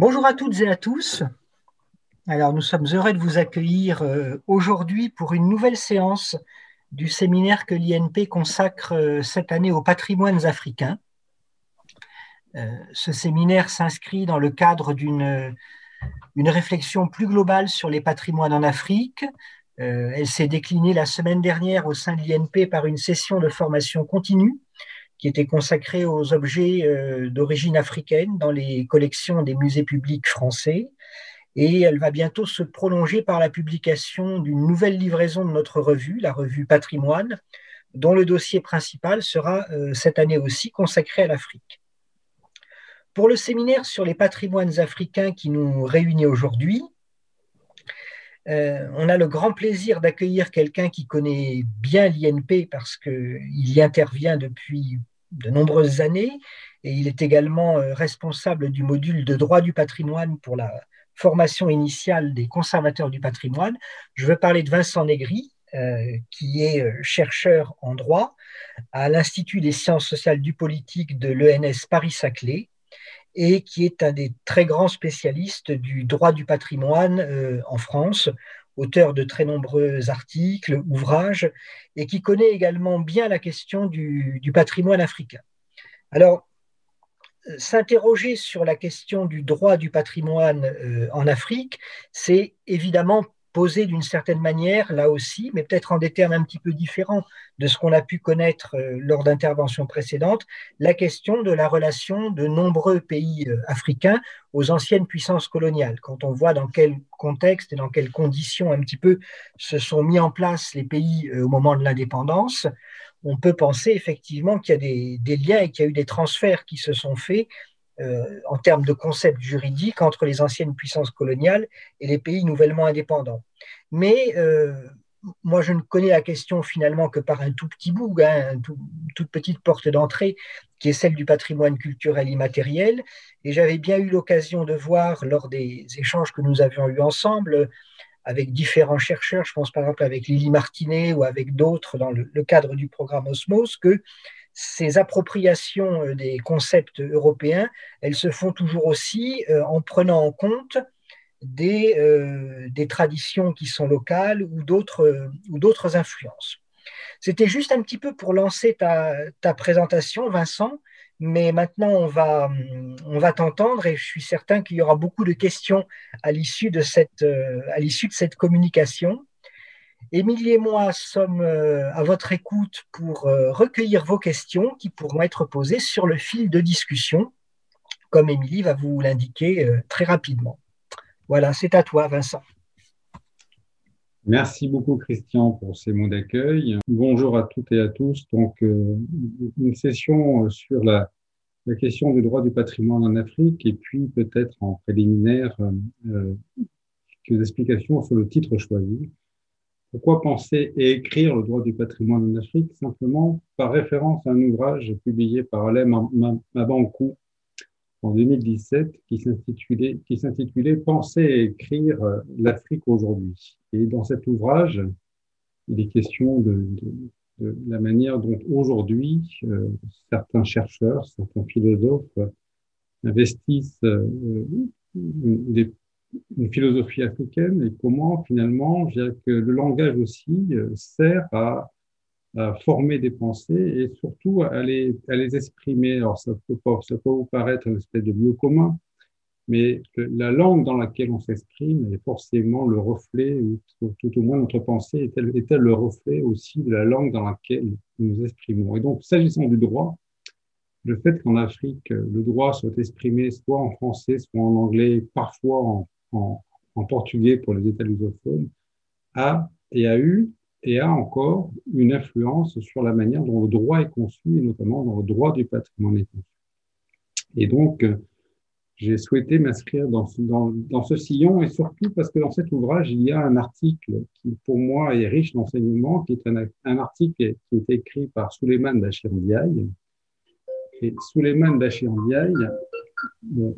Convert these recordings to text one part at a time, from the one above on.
Bonjour à toutes et à tous. Alors, nous sommes heureux de vous accueillir euh, aujourd'hui pour une nouvelle séance du séminaire que l'INP consacre euh, cette année aux patrimoines africains. Euh, ce séminaire s'inscrit dans le cadre d'une une réflexion plus globale sur les patrimoines en Afrique. elle s'est déclinée la semaine dernière au sein de l'INP par une session de formation continue qui était consacrée aux objets d'origine africaine dans les collections des musées publics français et elle va bientôt se prolonger par la publication d'une nouvelle livraison de notre revue, la revue Patrimoine, dont le dossier principal sera euh, cette année aussi consacré à l'Afrique. Pour le séminaire sur les patrimoines africains qui nous réunit aujourd'hui, euh, on a le grand plaisir d'accueillir quelqu'un qui connaît bien l'INP parce qu'il y intervient depuis de nombreuses années et il est également euh, responsable du module de droit du patrimoine pour la formation initiale des conservateurs du patrimoine. Je veux parler de Vincent Negri, euh, qui est chercheur en droit à l'Institut des sciences sociales du politique de l'ENS Paris-Saclay et qui est un des très grands spécialistes du droit du patrimoine euh, en France, auteur de très nombreux articles, ouvrages, et qui connaît également bien la question du, patrimoine africain. Alors, s'interroger sur la question du droit du patrimoine euh, en Afrique, c'est évidemment poser d'une certaine manière, là aussi, mais peut-être en des termes un petit peu différents de ce qu'on a pu connaître euh, lors d'interventions précédentes, la question de la relation de nombreux pays euh, africains aux anciennes puissances coloniales. Quand on voit dans quel contexte et dans quelles conditions un petit peu se sont mis en place les pays au moment de l'indépendance, on peut penser effectivement qu'il y a des, liens et qu'il y a eu des transferts qui se sont faits euh, en termes de concepts juridiques entre les anciennes puissances coloniales et les pays nouvellement indépendants. Mais euh, moi, je ne connais la question finalement que par un tout petit bout, hein, une toute petite porte d'entrée, qui est celle du patrimoine culturel immatériel. Et j'avais bien eu l'occasion de voir lors des échanges que nous avions eus ensemble avec différents chercheurs, je pense par exemple avec Lily Martinet ou avec d'autres dans le, cadre du programme Osmos, que ces appropriations euh, des concepts européens, elles se font toujours aussi euh, en prenant en compte des, euh, des traditions qui sont locales ou d'autres influences. C'était juste un petit peu pour lancer ta, ta présentation, Vincent, mais maintenant on va, on va t'entendre et je suis certain qu'il y aura beaucoup de questions à l'issue de à l'issue de cette communication. Émilie et moi sommes euh, à votre écoute pour euh, recueillir vos questions qui pourront être posées sur le fil de discussion, comme Émilie va vous l'indiquer très rapidement. Voilà, c'est à toi, Vincent. Merci beaucoup Christian pour ces mots d'accueil. Bonjour à toutes et à tous. Donc euh, une session euh, sur la, la, question du droit du patrimoine en Afrique et puis peut-être en préliminaire euh, quelques explications sur le titre choisi. Pourquoi penser et écrire le droit du patrimoine en Afrique Simplement par référence à un ouvrage publié par Alain Mabankou en 2017 qui s'intitulait, Penser et écrire l'Afrique aujourd'hui. Et dans cet ouvrage, il est question de, la manière dont aujourd'hui euh, certains chercheurs, certains philosophes investissent euh, une, une, philosophie africaine et comment finalement je que le langage aussi euh, sert à former des pensées et surtout à les, à les exprimer. Alors, ça peut, pas, ça peut vous paraître une espèce de lieu commun, mais la langue dans laquelle on s'exprime est forcément le reflet, ou tout au moins notre pensée est-elle, est-elle le reflet aussi de la langue dans laquelle nous nous exprimons. Et donc, s'agissant du droit, le fait qu'en Afrique, le droit soit exprimé soit en français, soit en anglais, parfois en, en, portugais pour les États lusophones, a et a eu et a encore une influence sur la manière dont le droit est conçu, et notamment dans le droit du patrimoine. Et donc, euh, j'ai souhaité m'inscrire dans, ce sillon, et surtout parce que dans cet ouvrage, il y a un article qui, pour moi, est riche d'enseignements, qui est un, article qui est écrit par Suleiman Bachir Ndiaye. Et Suleiman Bachir Ndiaye euh,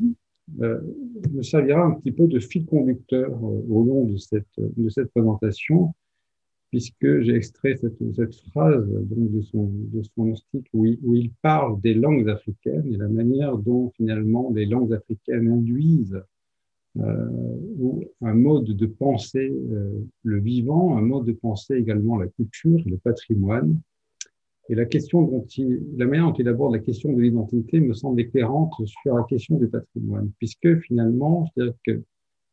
me servira un petit peu de fil conducteur euh, au long de cette, de cette présentation, puisque j'ai extrait cette, cette, phrase donc, de, son, de son article où il, parle des langues africaines et la manière dont finalement les langues africaines induisent euh, un mode de pensée, euh, le vivant, un mode de pensée également la culture le patrimoine. Et la question dont la manière dont il aborde la question de l'identité me semble éclairante sur la question du patrimoine, puisque finalement, je dirais que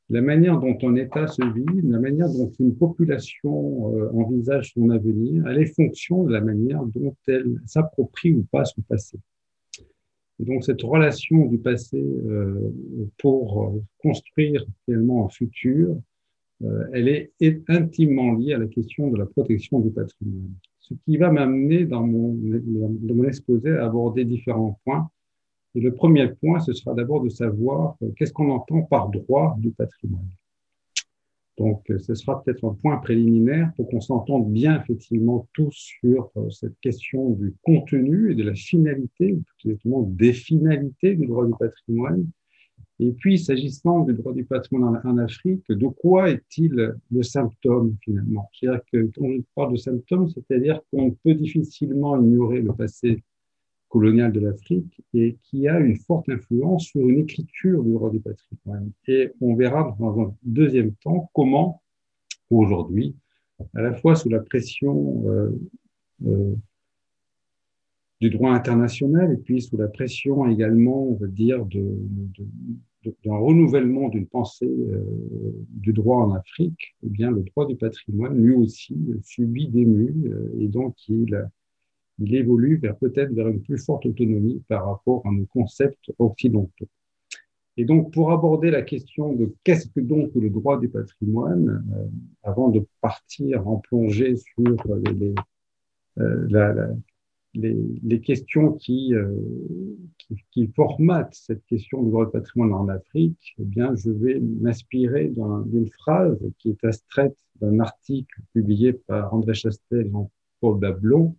la manière dont un État se vit, la manière dont une population euh, envisage son avenir, elle est fonction de la manière dont elle s'approprie ou pas son passé. Et donc cette relation du passé euh, pour euh, construire finalement un futur, elle est intimement liée à la question de la protection du patrimoine. Ce qui va m'amener dans mon, exposé à aborder différents points et le premier point, ce sera d'abord de savoir euh, qu'est-ce qu'on entend par droit du patrimoine. Donc, euh, ce sera peut-être un point préliminaire pour qu'on s'entende bien effectivement tous sur euh, cette question du contenu et de la finalité, ou tout exactement des finalités du droit du patrimoine. Et puis, s'agissant du droit du patrimoine en, Afrique, de quoi est-il le symptôme finalement? C'est-à-dire que quand parle de symptôme, c'est-à-dire qu'on peut difficilement ignorer le passé coloniale de l'Afrique et qui a une forte influence sur une écriture du droit du patrimoine. Et on verra dans un deuxième temps comment, aujourd'hui, à la fois sous la pression euh, euh, du droit international et puis sous la pression également, on va dire, d'un renouvellement d'une pensée euh, du droit en Afrique, eh bien, le droit du patrimoine, lui aussi, subit des mues et donc il évolue vers peut-être vers une plus forte autonomie par rapport à nos concepts occidentaux. Et donc, pour aborder la question de qu'est-ce que donc le droit du patrimoine, euh, avant de partir en plongée sur les, euh, la, la, les, questions qui, euh, formatent cette question du droit du patrimoine en Afrique, eh bien, je vais m'inspirer d'une phrase qui est extraite d'un article publié par André Chastel et Jean-Paul Dablon,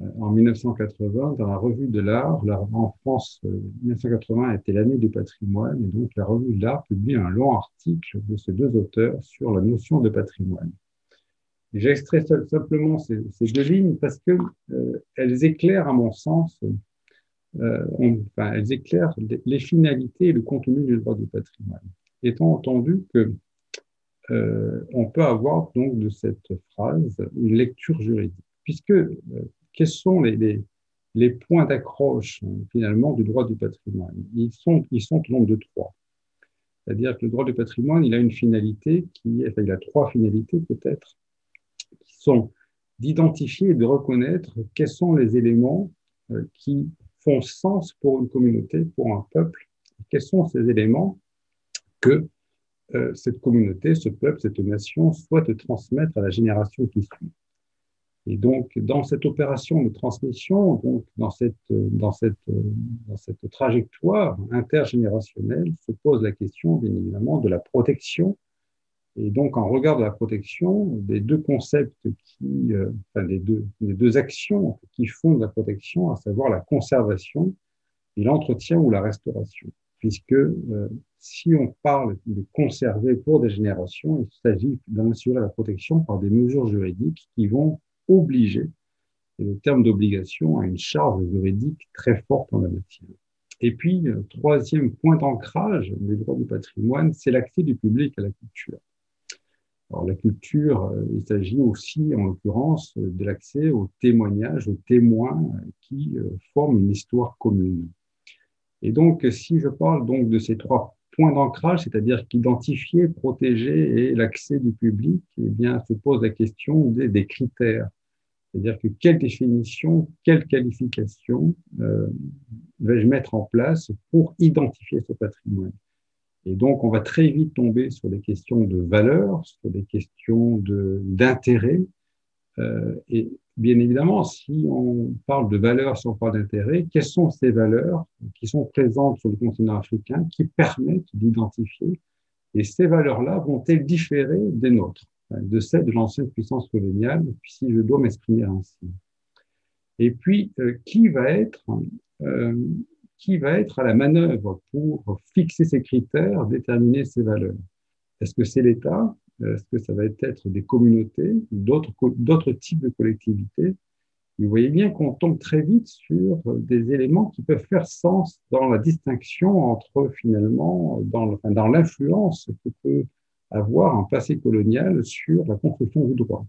euh, en 1980 dans la revue de l'art. En France, 1980 euh, était l'année du patrimoine et donc la revue de l'art publie un long article de ces deux auteurs sur la notion de patrimoine. J'ai extrait simplement ces, deux lignes parce que euh, elles éclairent, à mon sens, euh, enfin, elles éclairent les finalités et le contenu du droit du patrimoine. Étant entendu que euh, on peut avoir donc de cette phrase une lecture juridique, puisque quels sont les, points d'accroche finalement du droit du patrimoine? Ils sont, ils sont au nombre de trois. C'est-à-dire que le droit du patrimoine, il a une finalité qui, enfin, il a trois finalités peut-être, d'identifier et de reconnaître quels sont les éléments euh, qui font sens pour une communauté, pour un peuple, quels sont ces éléments que euh, cette communauté, ce peuple, cette nation souhaite transmettre à la génération qui suit. Et donc, dans cette opération de transmission, donc dans cette, dans cette, dans cette trajectoire intergénérationnelle, se pose la question, bien évidemment, de la protection. Et donc, en regard de la protection, des deux concepts qui, euh, enfin, des deux, des deux actions qui font de la protection, à savoir la conservation et l'entretien ou la restauration. Puisque euh, si on parle de conserver pour des générations, il s'agit d'assurer la protection par des mesures juridiques qui vont obligé. Et le terme d'obligation a une charge juridique très forte en la matière. Et puis, euh, troisième point d'ancrage des droits du patrimoine, c'est l'accès du public à la culture. Alors, la culture, euh, il s'agit aussi, en l'occurrence, de l'accès aux témoignages, aux témoins qui euh, forment une histoire commune. Et donc, si je parle donc de ces trois points d'ancrage, c'est-à-dire qu'identifier, protéger et l'accès du public, eh bien, se pose la question des, critères. C'est-à-dire que quelle définition, quelle qualification euh, vais-je mettre en place pour identifier ce patrimoine? Et donc, on va très vite tomber sur des questions de valeur, sur des questions d'intérêt. Euh, et bien évidemment, si on parle de valeur, si on parle d'intérêt, quelles sont ces valeurs qui sont présentes sur le continent africain qui permettent d'identifier Et ces valeurs-là vont-elles différer des nôtres de celle de l'ancienne puissance coloniale, si je dois m'exprimer ainsi? Et puis, euh, qui va être euh, qui va être à la manœuvre pour fixer ces critères, déterminer ces valeurs. Est-ce que c'est l'État? Est-ce que ça va être des communautés, d'autres types de collectivités? Vous voyez bien qu'on tombe très vite sur des éléments qui peuvent faire sens dans la distinction entre finalement, dans, dans l'influence que peut avoir un passé colonial sur la construction du droit.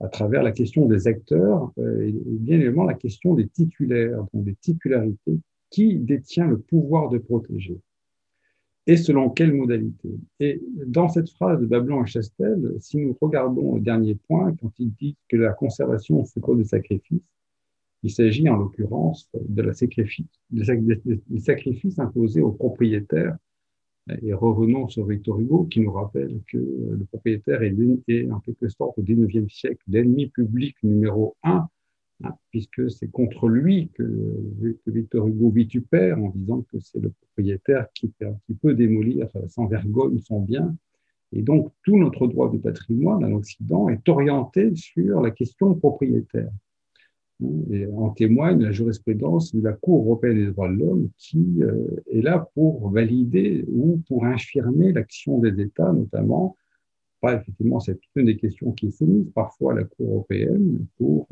À travers la question des acteurs euh, et bien évidemment la question des titulaires, donc des titularités. Qui détient le pouvoir de protéger? Et selon quelle modalité? Et dans cette phrase de Babylon et Chastel, si nous regardons le dernier point, quand il dit que la conservation se cause de sacrifice, il s'agit en l'occurrence de la sacrifice, des sacrifices imposés aux propriétaires et revenons sur Victor Hugo qui nous rappelle que le propriétaire est, en quelque sorte au XIXe siècle l'ennemi public numéro un, hein, puisque c'est contre lui que, Victor Hugo vitupère en disant que c'est le propriétaire qui, qui peut démolir sans vergogne son bien. Et donc tout notre droit du patrimoine en Occident est orienté sur la question propriétaire. Et en témoigne la jurisprudence de la Cour européenne des droits de l'homme qui euh, est là pour valider ou pour infirmer l'action des États, notamment. Pas effectivement, c'est une des questions qui est soumise parfois à la Cour européenne pour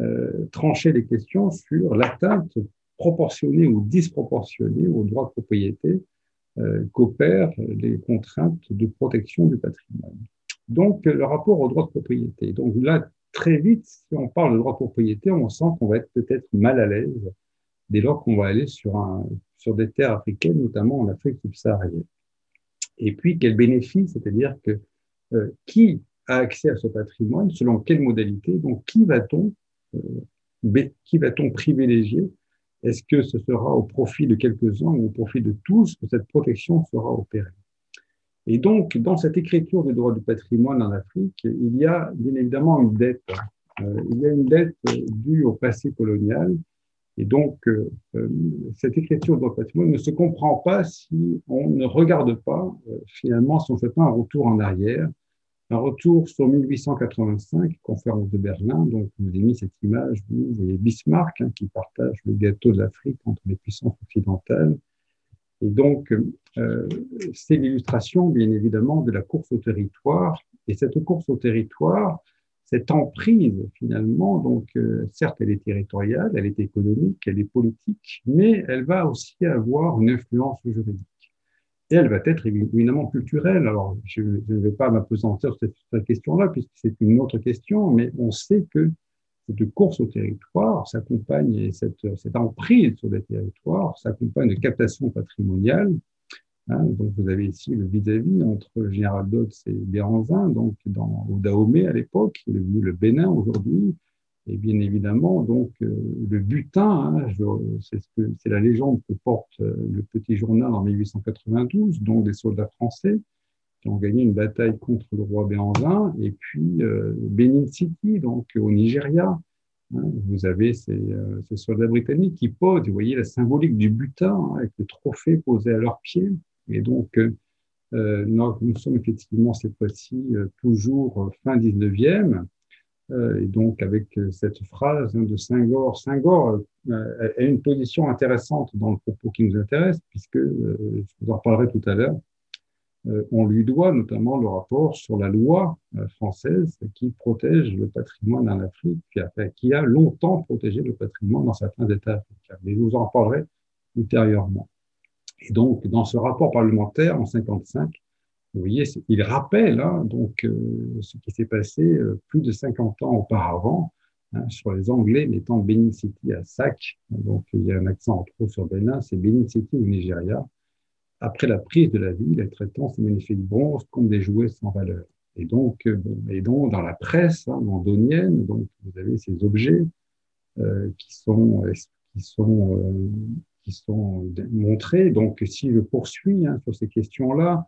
euh, trancher les questions sur l'atteinte proportionnée ou disproportionnée au droit de propriété euh, qu'opèrent les contraintes de protection du patrimoine. Donc, le rapport au droit de propriété. Donc là, très vite, si on parle de droit de propriété, on sent qu'on va être peut-être mal à l'aise dès lors qu'on va aller sur, un, sur des terres africaines, notamment en Afrique subsaharienne. Et puis, quel bénéfice, c'est-à-dire que euh, qui a accès à ce patrimoine, selon quelle modalité, donc qui va-t-on euh, qui va-t-on privilégier? Est-ce que ce sera au profit de quelques-uns ou au profit de tous que cette protection sera opérée? Et donc, dans cette écriture du droit du patrimoine en Afrique, il y a bien évidemment une dette. Euh, il y a une dette due au passé colonial. Et donc, euh, euh, cette écriture du droit du patrimoine ne se comprend pas si on ne regarde pas, finalement, si on fait un retour en arrière, un retour sur 1885, conférence de Berlin. Donc, vous avez mis cette image, vous voyez Bismarck, hein, qui partage le gâteau de l'Afrique entre les puissances occidentales. Et donc, euh, c'est l'illustration, bien évidemment, de la course au territoire. Et cette course au territoire, cette emprise, finalement, donc, euh, certes, elle est territoriale, elle est économique, elle est politique, mais elle va aussi avoir une influence juridique. Et elle va être évidemment culturelle. Alors, je, ne vais pas m'apesantir sur cette, question-là, puisque c'est une autre question, mais on sait que cette course au territoire s'accompagne, et cette, emprise sur des territoires s'accompagne de captation patrimoniale. Hein, donc vous avez ici le vis-à-vis entre Général Dodds et Béranzin, donc dans, au Dahomey à l'époque, il est venu le Bénin aujourd'hui, et bien évidemment, donc, euh, le butin, hein, c'est ce c'est la légende que porte euh, le petit journal en 1892, donc des soldats français, qui ont gagné une bataille contre le roi Béanzin, et puis euh, Benin City, donc au Nigeria. Hein, vous avez ces, soldats britanniques qui posent, vous voyez la symbolique du butin hein, avec le trophée posé à leurs pieds. Et donc, euh nous, sommes effectivement cette fois-ci toujours fin 19e, et donc avec cette phrase hein, de Senghor. Senghor a une position intéressante dans le propos qui nous intéresse, puisque, je vous en parlerai tout à l'heure, euh, on lui doit notamment le rapport sur la loi euh, française qui protège le patrimoine en Afrique, qui a, longtemps protégé le patrimoine dans certains États africains. Mais je vous en parlerai ultérieurement. Et donc, dans ce rapport parlementaire en 55, vous voyez, il rappelle hein, donc euh, ce qui s'est passé plus de 50 ans auparavant hein, sur les Anglais mettant Benin City à sac. Donc, il y a un accent en trop sur Benin, c'est Benin City au Nigeria après la prise de la ville, les traitants ces magnifiques bronzes comme des jouets sans valeur. Et donc, euh, et donc dans la presse hein, londonienne, donc, vous avez ces objets euh, qui sont, qui sont, euh, qui sont montrés. Donc, si je poursuis hein, sur ces questions-là,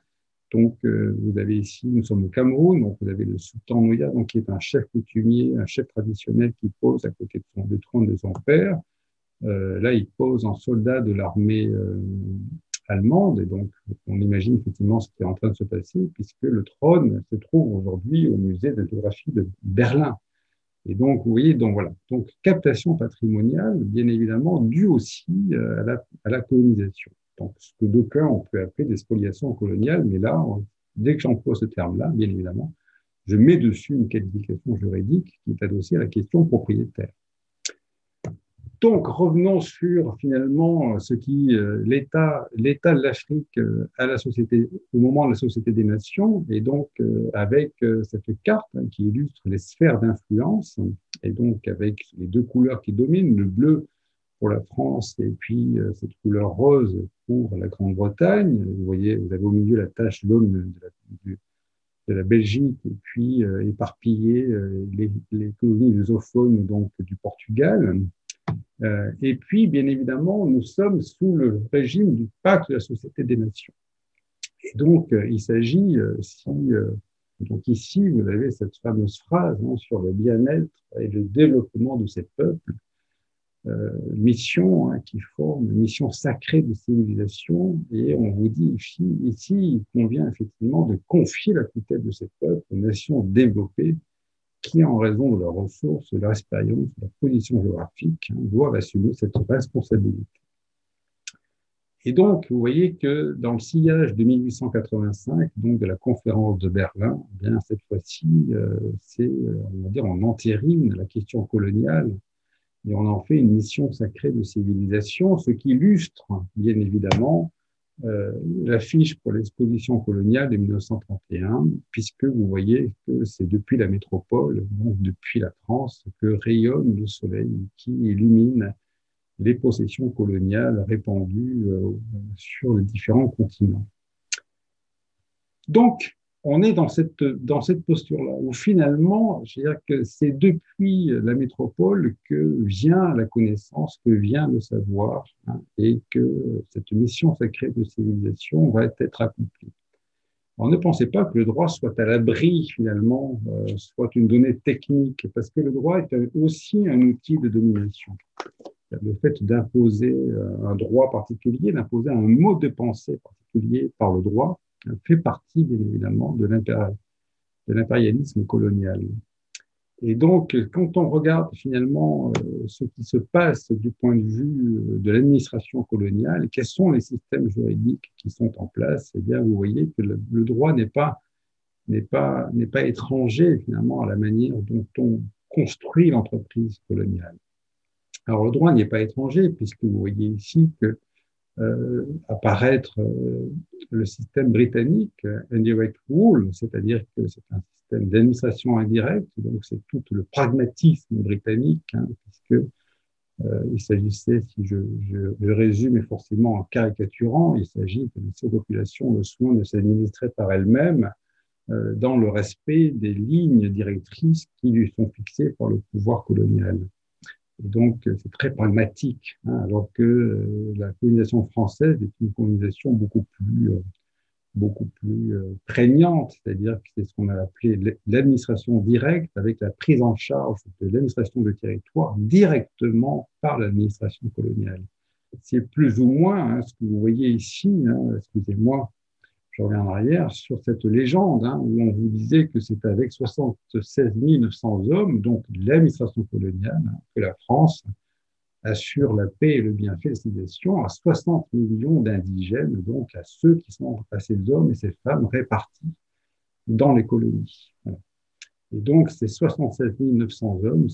donc, euh, vous avez ici, nous sommes au Cameroun, donc vous avez le sultan Nouya, donc qui est un chef coutumier, un chef traditionnel qui pose à côté de son, trône de son père. Euh, là, il pose en soldat de l'armée allemande. Et donc, on imagine effectivement ce qui est en train de se passer, puisque le trône se trouve aujourd'hui au musée d'ethnographie de Berlin. Et donc, vous voyez, donc voilà. Donc, captation patrimoniale, bien évidemment, due aussi euh, à la, colonisation. Donc, ce que d'aucuns ont pu appeler des spoliations coloniales, mais là, Dès que j'emploie ce terme-là, bien évidemment, je mets dessus une qualification juridique qui est adossée à la question propriétaire. Donc, revenons sur finalement ce qui euh, l'état l'état de l'Afrique euh, à la société au moment de la Société des Nations et donc euh, avec cette carte hein, qui illustre les sphères d'influence et donc avec les deux couleurs qui dominent le bleu pour la France et puis cette couleur rose pour la Grande-Bretagne. Vous voyez, vous avez au milieu la tache jaune de la, Belgique et puis éparpillé les, les colonies lusophones donc du Portugal. Euh, et puis, bien évidemment, nous sommes sous le régime du pacte de la Société des Nations. Et donc, euh, il s'agit, euh, donc ici, vous avez cette fameuse phrase hein, sur le bien-être et le développement de ces peuples, mission hein, qui forme mission sacrée de civilisation. Et on vous dit ici, il convient effectivement de confier la tutelle de ces peuples aux nations développées qui, en raison de leurs ressources, de leur expérience, de leur position géographique, hein, doivent assumer cette responsabilité. Et donc, vous voyez que dans le sillage de 1885, donc de la conférence de Berlin, eh cette fois-ci, euh, c'est, euh, on va dire, on entérine la question coloniale et on en fait une mission sacrée de civilisation, ce qui illustre, bien évidemment, euh, l'affiche pour l'exposition coloniale de 1931, puisque vous voyez que c'est depuis la métropole, donc depuis la France, que rayonne le soleil qui illumine les possessions coloniales répandues euh, sur les différents continents. Donc, on est dans cette, dans cette posture-là, où finalement, dire que c'est depuis la métropole que vient la connaissance, que vient le savoir, hein, et que cette mission sacrée de civilisation va être accomplie. Alors, ne pensez pas que le droit soit à l'abri, finalement, euh, soit une donnée technique, parce que le droit est aussi un outil de domination. Le fait d'imposer euh, un droit particulier, d'imposer un mode de pensée particulier par le droit, fait partie, bien évidemment, de l'impérialisme colonial. Et donc, quand on regarde finalement euh, ce qui se passe du point de vue euh, de l'administration coloniale, quels sont les systèmes juridiques qui sont en place, eh bien, vous voyez que le, droit n'est pas, n'est pas, n'est pas étranger finalement à la manière dont on construit l'entreprise coloniale. Alors, le droit n'est pas étranger puisque vous voyez ici que apparaître euh, le système britannique, euh, indirect rule, c'est-à-dire que c'est un système d'administration indirecte, donc c'est tout le pragmatisme britannique, hein, puisque il s'agissait, si je, je, je, résume et forcément en caricaturant, il s'agit de laisser aux populations le soin de s'administrer par elles-mêmes euh, dans le respect des lignes directrices qui lui sont fixées par le pouvoir colonial. Et donc, euh, c'est très pragmatique, hein, alors que euh, la colonisation française est une colonisation beaucoup plus, euh, beaucoup plus prégnante, c'est-à-dire que c'est ce qu'on a appelé l'administration directe avec la prise en charge de l'administration de territoire directement par l'administration coloniale. C'est plus ou moins hein, ce que vous voyez ici, hein, excusez-moi, je reviens en arrière, sur cette légende hein, où on vous disait que c'est avec 76 900 hommes, donc l'administration coloniale, que la France assure la paix et le bienfait de civilisation à 60 millions d'indigènes, donc à ceux qui sont, à ces hommes et ces femmes répartis dans les colonies. Et donc, ces 76 900 hommes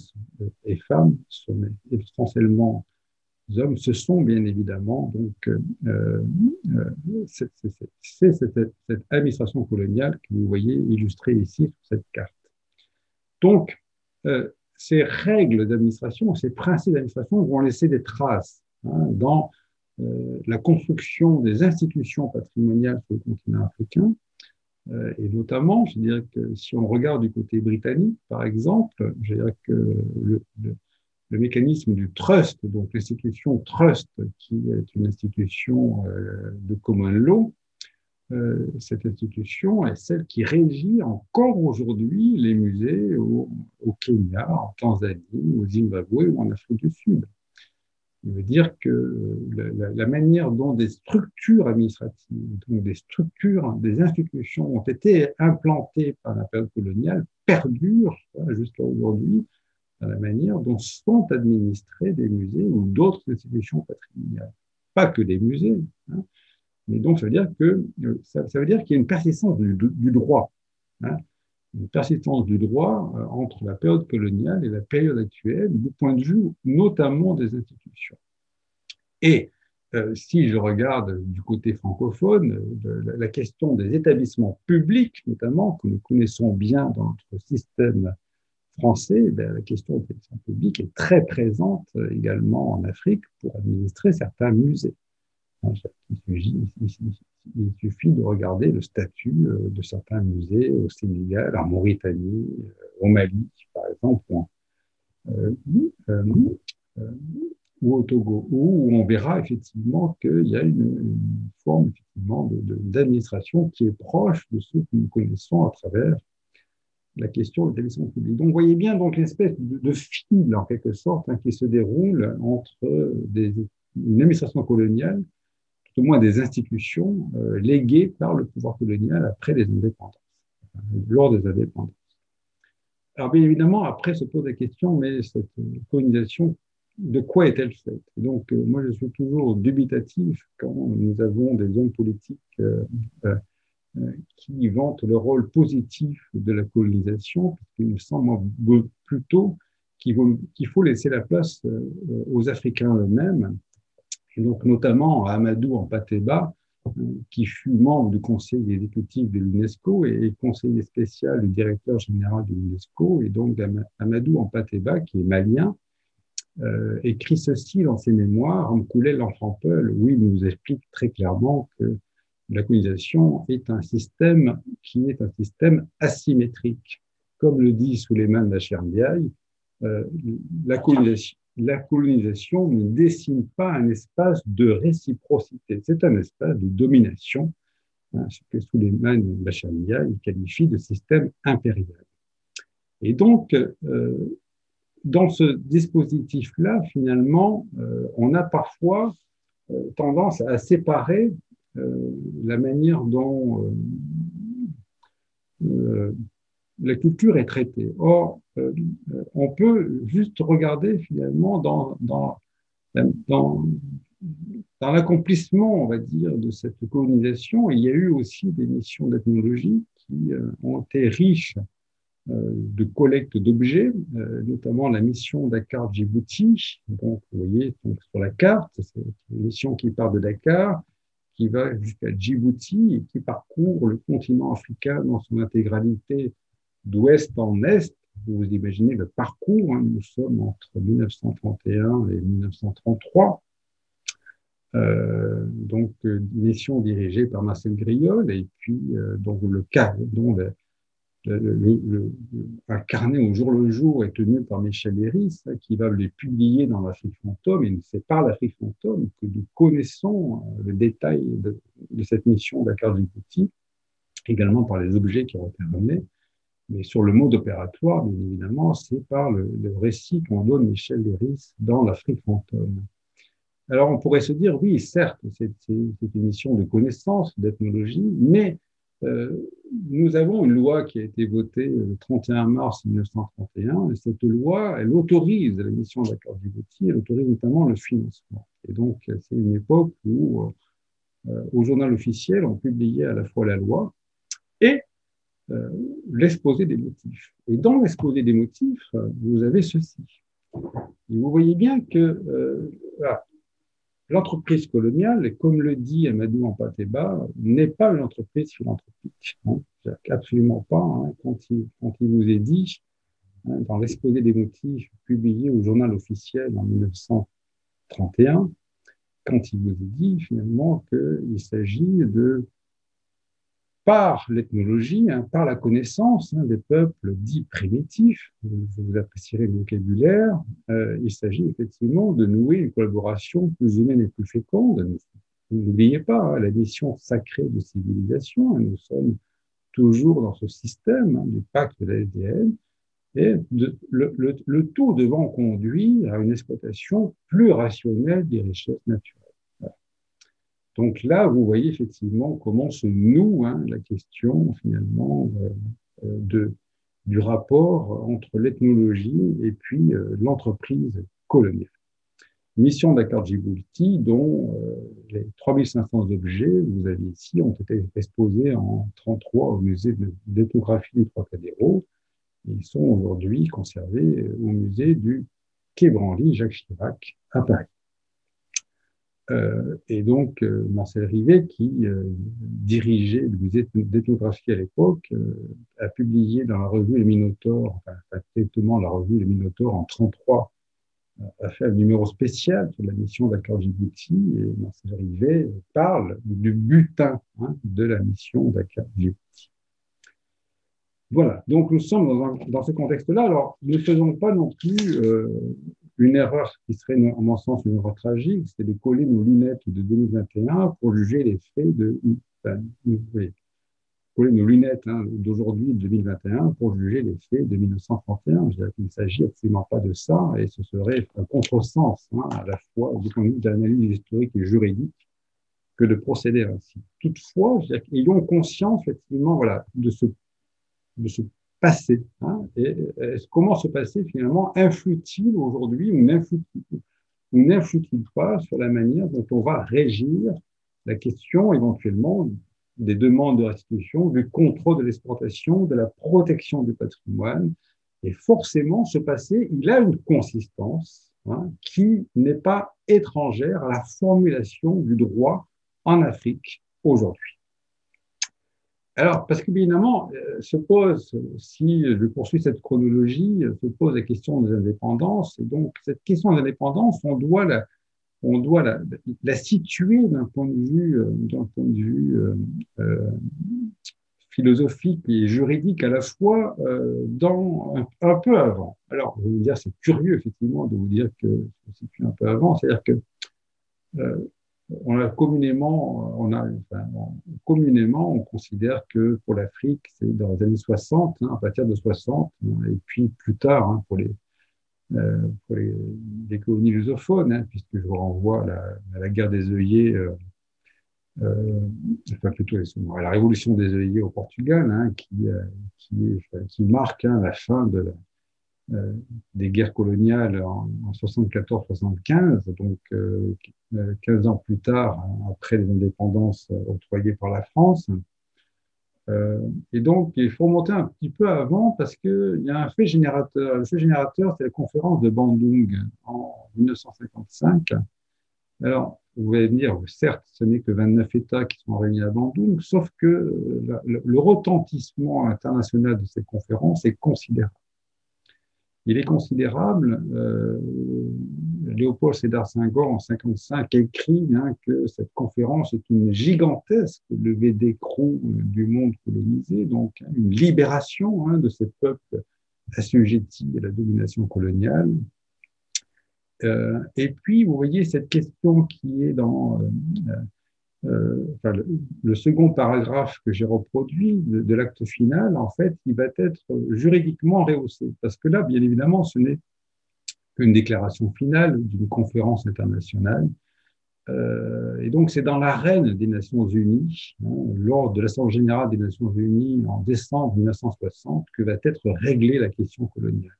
et femmes sont essentiellement hommes, ce sont bien évidemment donc euh, euh cette, administration coloniale que vous voyez illustrée ici sur cette carte. Donc, euh, ces règles d'administration, ces principes d'administration vont laisser des traces hein, dans la construction des institutions patrimoniales sur le continent africain, et notamment, je dirais que si on regarde du côté britannique, par exemple, je dirais que le le mécanisme du trust, donc l'institution trust, qui est une institution euh, de common law, euh, cette institution est celle qui régit encore aujourd'hui les musées au, Kenya, en Tanzanie, au Zimbabwe ou en Afrique du Sud. Ça veut dire que la, manière dont des structures administratives, donc des structures, des institutions ont été implantées par la période coloniale perdure jusqu'à aujourd'hui dans la manière dont sont administrés des musées ou d'autres institutions patrimoniales. Pas que des musées. Hein. Mais donc, ça veut dire que ça, veut qu'il y a une persistance du, droit, hein, une persistance du droit entre la période coloniale et la période actuelle, du point de vue notamment des institutions. Et euh, si je regarde du côté francophone, la question des établissements publics, notamment, que nous connaissons bien dans notre système français, ben, la question des établissements publics est très présente euh, également en Afrique pour administrer certains musées. Hein, il suffit de regarder le statut euh, de certains musées au Sénégal, en Mauritanie, au Mali, par exemple, ou au Togo, où on verra effectivement qu'il y a une, forme effectivement d'administration qui est proche de ce que nous connaissons à travers la question de l'établissement public. Donc, vous voyez bien donc l'espèce de, fil, en quelque sorte, hein, qui se déroule entre des, une administration coloniale, tout au moins des institutions euh, léguées par le pouvoir colonial après les indépendances, lors des indépendances. Alors, bien évidemment, après se pose la question, mais cette colonisation de quoi est-elle faite? Donc, euh, moi, je suis toujours dubitatif quand nous avons des hommes politiques euh, euh, qui vantent le rôle positif de la colonisation, parce qu'il me semble plutôt qu'il faut, laisser la place aux Africains eux-mêmes, et donc notamment à Amadou en Pateba, qui fut membre du conseil exécutif de l'UNESCO et conseiller spécial du directeur général de l'UNESCO, et donc Amadou en Pateba, qui est malien, euh, écrit ceci dans ses mémoires, Amkoulel l'enfant Peul, où il nous explique très clairement que la colonisation est un système qui est un système asymétrique. Comme le dit Souleymane Bachar euh, la, colonisation, la colonisation ne dessine pas un espace de réciprocité, c'est un espace de domination, hein, ce que Souleymane Bachar qualifie de système impérial. Et donc, euh, dans ce dispositif-là, finalement, euh, on a parfois euh, tendance à séparer la manière dont la culture est traitée. Or, on peut juste regarder finalement dans, dans, dans, l'accomplissement, on va dire, de cette colonisation, il y a eu aussi des missions d'ethnologie qui ont été riches euh, de collecte d'objets, euh, notamment la mission Dakar Djibouti. Donc, vous voyez donc, sur la carte, c'est une mission qui part de Dakar, qui va jusqu'à Djibouti et qui parcourt le continent africain dans son intégralité d'ouest en est. Vous imaginez le parcours, hein, nous sommes entre 1931 et 1933. Euh, donc, mission dirigée par Marcel Griol, et puis donc le cas, dont le, un carnet au jour le jour est tenu par Michel Léris, hein, qui va les publier dans l'Afrique fantôme. Et c'est par l'Afrique fantôme que nous connaissons euh, le détail de, cette mission Dakar Djibouti, également par les objets qui ont été ramenés. Mais sur le mode opératoire, bien évidemment, c'est par le, récit qu'en donne Michel Léris dans l'Afrique fantôme. Alors on pourrait se dire, oui, certes, c'est une mission de connaissance, d'ethnologie, mais nous avons une loi qui a été votée le 31 mars 1931, et cette loi, elle autorise la mission d'accord Djibouti, elle autorise notamment le financement. Et donc, c'est une époque où, euh, au journal officiel, on publiait à la fois la loi et euh, l'exposé des motifs. Et dans l'exposé des motifs, vous avez ceci. Et vous voyez bien que L'entreprise coloniale, comme le dit Amadou Ampateba, n'est pas une entreprise philanthropique. Hein. Absolument pas. Hein. Quand, il, vous est dit, hein, dans l'exposé des motifs publié au journal officiel en 1931, quand il vous est dit finalement qu'il s'agit de par l'ethnologie, hein, par la connaissance hein, des peuples dits primitifs, vous apprécierez le vocabulaire, euh, il s'agit effectivement de nouer une collaboration plus humaine et plus féconde. N'oubliez pas hein, la mission sacrée de civilisation, nous sommes toujours dans ce système du pacte de la SDN, et le, le tout devant conduire à une exploitation plus rationnelle des richesses naturelles. Donc là, vous voyez effectivement comment se noue hein, la question finalement euh, euh, du rapport entre l'ethnologie et puis euh, l'entreprise coloniale. mission d'accord Djibouti, dont les 3500 objets, vous avez ici, ont été exposés en 33 au musée d'ethnographie du Trocadéro. Ils sont aujourd'hui conservés au musée du Quai Branly, Jacques Chirac, à Paris. Euh, et donc, euh, Marcel Rivet, qui euh, dirigeait le musée d'ethnographie à l'époque, a publié dans la revue Le Minotaure, enfin, exactement la revue Le Minotaure en 33, a fait un numéro spécial sur la mission d'accord Djibouti, et Marcel Rivet parle du butin hein, de la mission d'accord Djibouti. Voilà, donc nous sommes dans ce contexte-là. Alors, ne faisons pas non plus une erreur qui serait, en mon sens, une erreur tragique, c'est de coller nos lunettes de 2021 pour juger les faits de. coller nos lunettes hein, d'aujourd'hui, 2021, pour juger les faits de 1931. Je dirais qu'il ne s'agit absolument pas de ça, et ce serait un contresens, hein, à la fois du point de vue de l'analyse historique et juridique, que de procéder ainsi. Toutefois, ayons conscience, effectivement, voilà, de ce, de ce passé. Hein, et, comment ce passé, finalement, influe-t-il aujourd'hui ou n'influe-t-il pas sur la manière dont on va régir la question éventuellement des demandes de restitution, du contrôle de l'exportation, de la protection du patrimoine? Et forcément, ce passé, il a une consistance hein, qui n'est pas étrangère à la formulation du droit en Afrique aujourd'hui. Alors, parce qu'évidemment, euh, se pose, si je poursuis cette chronologie, se pose la question des indépendances. Et donc, cette question d'indépendance, on doit la, on doit la, situer d'un point de vue, euh, euh, euh, philosophique et juridique à la fois euh, dans un, peu avant. Alors, je vous dire, c'est curieux effectivement de vous dire que se situe un peu avant, c'est-à-dire que euh, on a communément, on a, communément, on considère que pour l'Afrique, c'est dans les années 60, hein, à partir de 60, et puis plus tard hein, pour les euh, les, colonies lusophones, hein, puisque je vous renvoie à la, guerre des œillets, euh, euh, enfin plutôt à la révolution des œillets au Portugal, hein, qui, qui, marque hein, la fin de la, des guerres coloniales en, 74-75, donc 15 euh, euh, ans plus tard, après les indépendances octroyées par la France. et donc, il faut monter un petit peu avant parce qu'il y a un fait générateur. Le fait générateur, c'est la conférence de Bandung en 1955. Alors, vous allez me dire, certes, ce n'est que 29 États qui sont réunis à Bandung, sauf que le, retentissement international de ces conférences est considérable il est considérable. Euh, Léopold Sédar Senghor, en 55, écrit hein, que cette conférence est une gigantesque levée d'écrou du monde colonisé, donc une libération hein, de ces peuples assujettis à la domination coloniale. Euh, et puis, vous voyez cette question qui est dans euh, euh, le, second paragraphe que j'ai reproduit de, l'acte final, en fait, il va être juridiquement rehaussé. Parce que là, bien évidemment, ce n'est qu'une déclaration finale d'une conférence internationale. Euh, et donc, c'est dans l'arène des Nations Unies, hein, lors de l'Assemblée générale des Nations Unies en décembre 1960, que va être réglée la question coloniale.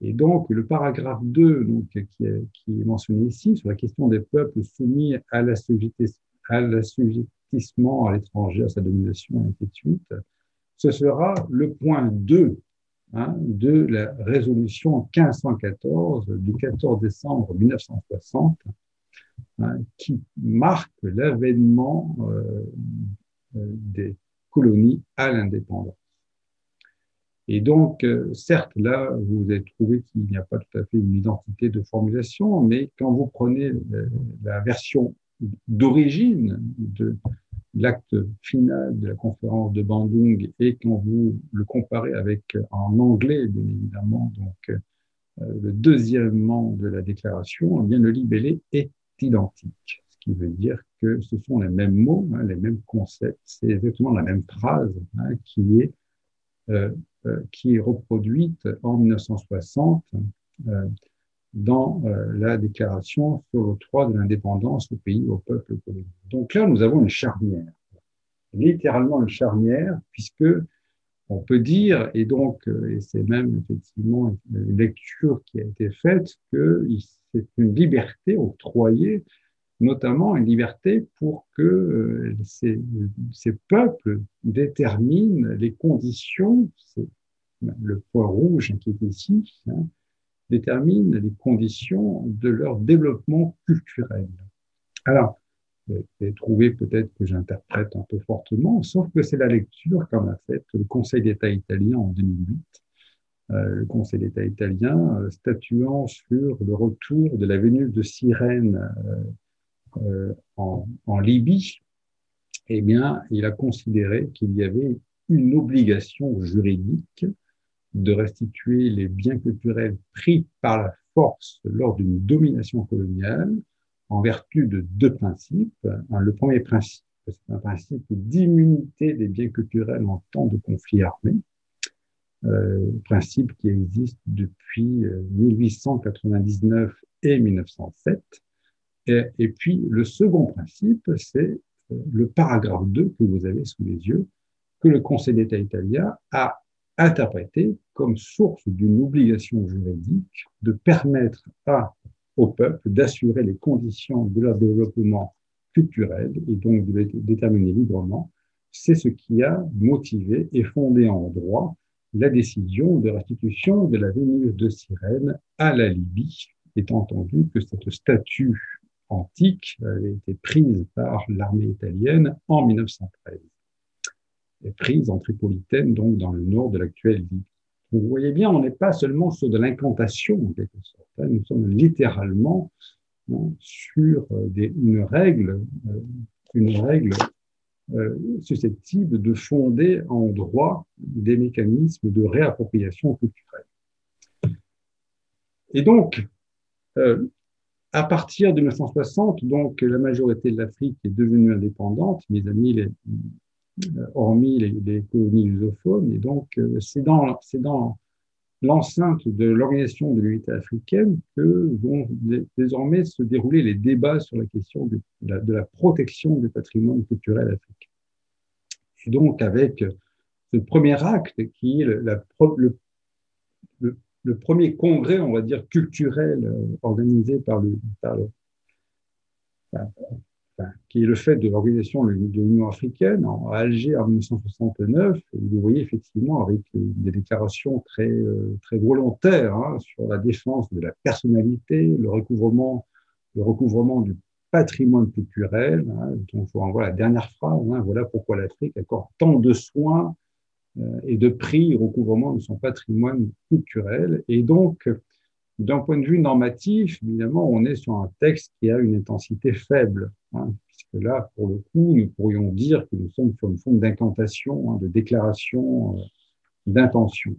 Et donc, le paragraphe 2, donc, qui, est, qui est mentionné ici, sur la question des peuples soumis à la à l'assujettissement à l'étranger, à sa domination, et ce sera le point 2 hein, de la résolution 1514 du 14 décembre 1960, hein, qui marque l'avènement euh, euh, des colonies à l'indépendance. Et donc, euh, certes, là, vous avez trouvé qu'il n'y a pas tout à fait une identité de formulation, mais quand vous prenez la version d'origine de l'acte final de la conférence de Bandung et quand vous le comparez avec en anglais, bien évidemment, donc euh, le deuxièmement de la déclaration, eh bien le libellé est identique, ce qui veut dire que ce sont les mêmes mots, hein, les mêmes concepts, c'est exactement la même phrase hein, qui est euh, euh, qui est reproduite en 1960 dans euh, la déclaration sur l'octroi de l'indépendance au pays, au peuple colonisé. Donc là, nous avons une charnière, littéralement une charnière, puisque on peut dire, et donc, euh, et c'est même effectivement une lecture qui a été faite, que c'est une liberté octroyée, notamment une liberté pour que euh, ces, ces, peuples déterminent les conditions, c'est le point rouge qui est ici, hein, déterminent les conditions de leur développement culturel. Alors, vous avez trouvé peut-être que j'interprète un peu fortement, sauf que c'est la lecture qu'en a faite le Conseil d'État italien en 2008 euh, le Conseil d'État italien, euh, statuant sur le retour de la Vénus de Sirène euh, en, en, Libye, eh bien, il a considéré qu'il y avait une obligation juridique de restituer les biens culturels pris par la force lors d'une domination coloniale en vertu de deux principes. Le premier principe, c'est un principe d'immunité des biens culturels en temps de conflit armé, euh, principe qui existe depuis 1899 euh, et 1907. Et, et puis le second principe, c'est euh, le paragraphe 2 que vous avez sous les yeux, que le Conseil d'État italien a interprété comme source d'une obligation juridique de permettre à, au peuple d'assurer les conditions de leur développement culturel et donc de les déterminer librement. C'est ce qui a motivé et fondé en droit la décision de restitution de la Vénus de Cyrène à la Libye, étant entendu que cette statue antique avait été prise par l'armée italienne en 1913 et prise en Tripolitaine, donc dans le nord de l'actuelle Libye. vous voyez bien, on n'est pas seulement sur de l'incantation, en quelque sorte. Hein. nous sommes littéralement hein, sur euh, une règle, euh, une règle euh, susceptible de fonder en droit des mécanismes de réappropriation culturelle. Et donc, à partir de 1960, donc la majorité de l'Afrique est devenue indépendante, mes amis, les, hormis les, les, colonies lusophones, et donc c'est dans, dans l'enceinte de l'organisation de l'unité africaine que vont désormais se dérouler les débats sur la question de la, protection du patrimoine culturel africain. Et donc, avec ce premier acte qui est le, le, premier congrès, on va dire, culturel euh, organisé par le, par le qui est le fait de l'organisation de l'Union africaine en Alger en 1969. Et vous voyez effectivement avec des déclarations très, euh, très volontaires hein, sur la défense de la personnalité, le recouvrement, le recouvrement du patrimoine culturel. Hein, donc, vous renvoie la dernière phrase. Hein, voilà pourquoi l'Afrique accorde tant de soins euh, et de prix au recouvrement de son patrimoine culturel. Et donc, d'un point de vue normatif, évidemment, on est sur un texte qui a une intensité faible, hein, puisque là, pour le coup, nous pourrions dire que nous sommes sur une forme d'incantation, hein, de déclaration euh, d'intention.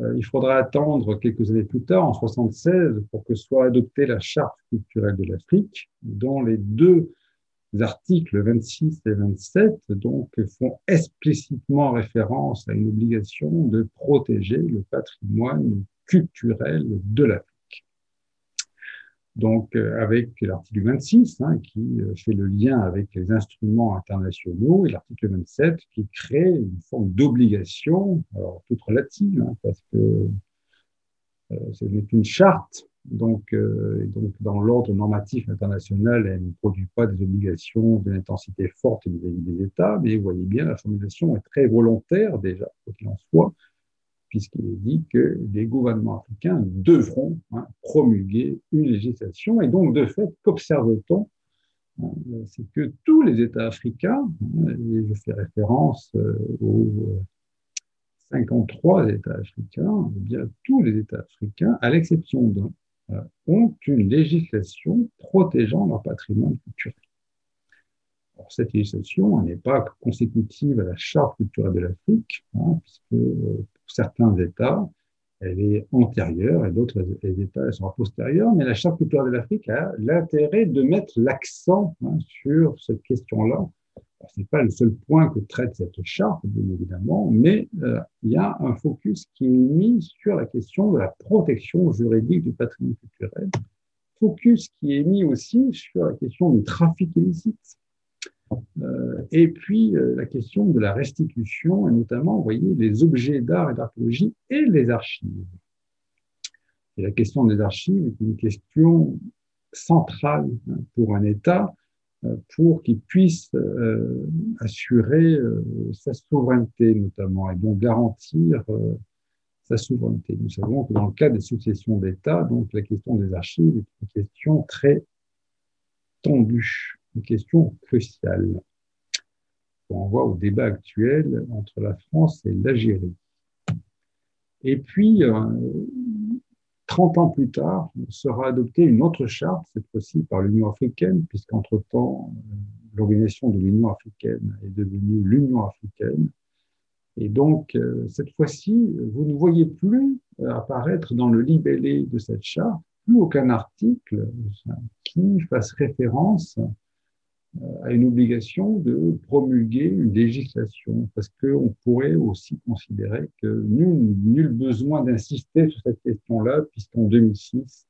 Euh, il faudra attendre quelques années plus tard, en 76, pour que soit adoptée la charte culturelle de l'Afrique, dont les deux articles 26 et 27 donc font explicitement référence à une obligation de protéger le patrimoine culturelle de l'Afrique. Donc, euh, avec l'article 26, hein, qui euh, fait le lien avec les instruments internationaux, et l'article 27, qui crée une forme d'obligation, alors toute relative, hein, parce que euh, ce n'est qu'une charte, donc, euh, donc dans l'ordre normatif international, elle ne produit pas des obligations d'une intensité forte vis-à-vis des États, mais vous voyez bien, la formulation est très volontaire déjà, quoi qu'il en soit, puisqu'il est dit que les gouvernements africains devront hein, promulguer une législation. Et donc, de fait, qu'observe-t-on hein, C'est que tous les États africains, hein, et je fais référence euh, aux 53 États africains, eh bien, tous les États africains, à l'exception d'un, euh, ont une législation protégeant leur patrimoine culturel. Cette législation n'est pas consécutive à la charte culturelle de l'Afrique, puisque euh, certains États, elle est antérieure et d'autres États, elle sera postérieure. Mais la Charte culturelle de l'Afrique a l'intérêt de mettre l'accent hein, sur cette question-là. Ce n'est pas le seul point que traite cette charte, bien évidemment, mais euh, il y a un focus qui est mis sur la question de la protection juridique du patrimoine culturel, focus qui est mis aussi sur la question du trafic illicite. Euh, et puis euh, la question de la restitution, et notamment, vous voyez, les objets d'art et d'archéologie et les archives. Et la question des archives est une question centrale hein, pour un État euh, pour qu'il puisse assurer sa souveraineté notamment et donc garantir sa souveraineté. Nous savons que dans le cas des successions d'États, donc la question des archives est une question très tendue, une question cruciale. On voit au débat actuel entre la France et l'Algérie. Et puis, 30 ans plus tard, sera adoptée une autre charte, cette fois-ci par l'Union africaine, puisqu'entre-temps, euh, l'organisation de l'Union africaine est devenue l'Union africaine. Et donc, euh, cette fois-ci, vous ne voyez plus euh, apparaître dans le libellé de cette charte plus aucun article qui fasse référence à une obligation de promulguer une législation, parce qu'on pourrait aussi considérer que nul, nul besoin d'insister sur cette question-là, puisqu'en 2006,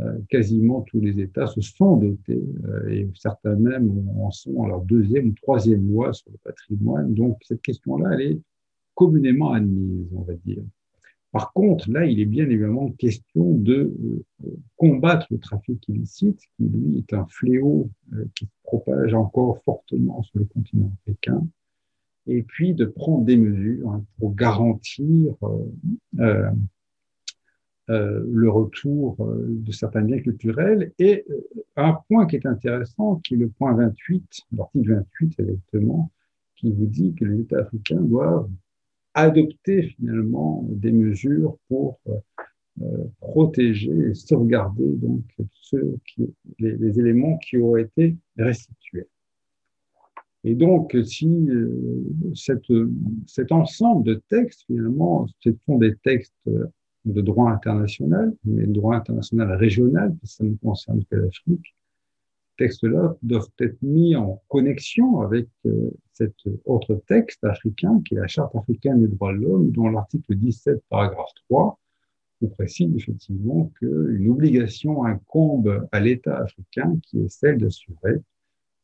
euh, quasiment tous les États se sont dotés, euh, et certains même en sont à leur deuxième ou troisième loi sur le patrimoine. Donc cette question-là, elle est communément admise, on va dire. Par contre, là, il est bien évidemment question de euh, combattre le trafic illicite, qui lui est un fléau euh, qui se propage encore fortement sur le continent africain, et puis de prendre des mesures hein, pour garantir euh, le retour de certains biens culturels. Et un point qui est intéressant, qui est le point 28, l'article 28 exactement, qui vous dit que les États africains doivent adopter finalement des mesures pour euh, euh, protéger et sauvegarder donc ceux les, éléments qui auraient été restitués. Et donc, si euh, cet ensemble de textes, finalement, ce sont des textes de droit international, mais de droit international régional, parce que ça ne concerne que l'Afrique, textes-là doivent être mis en connexion avec euh, cet autre texte africain, qui est la Charte africaine des droits de l'homme, dont l'article 17, paragraphe 3, vous précise effectivement qu'une obligation incombe à l'État africain, qui est celle d'assurer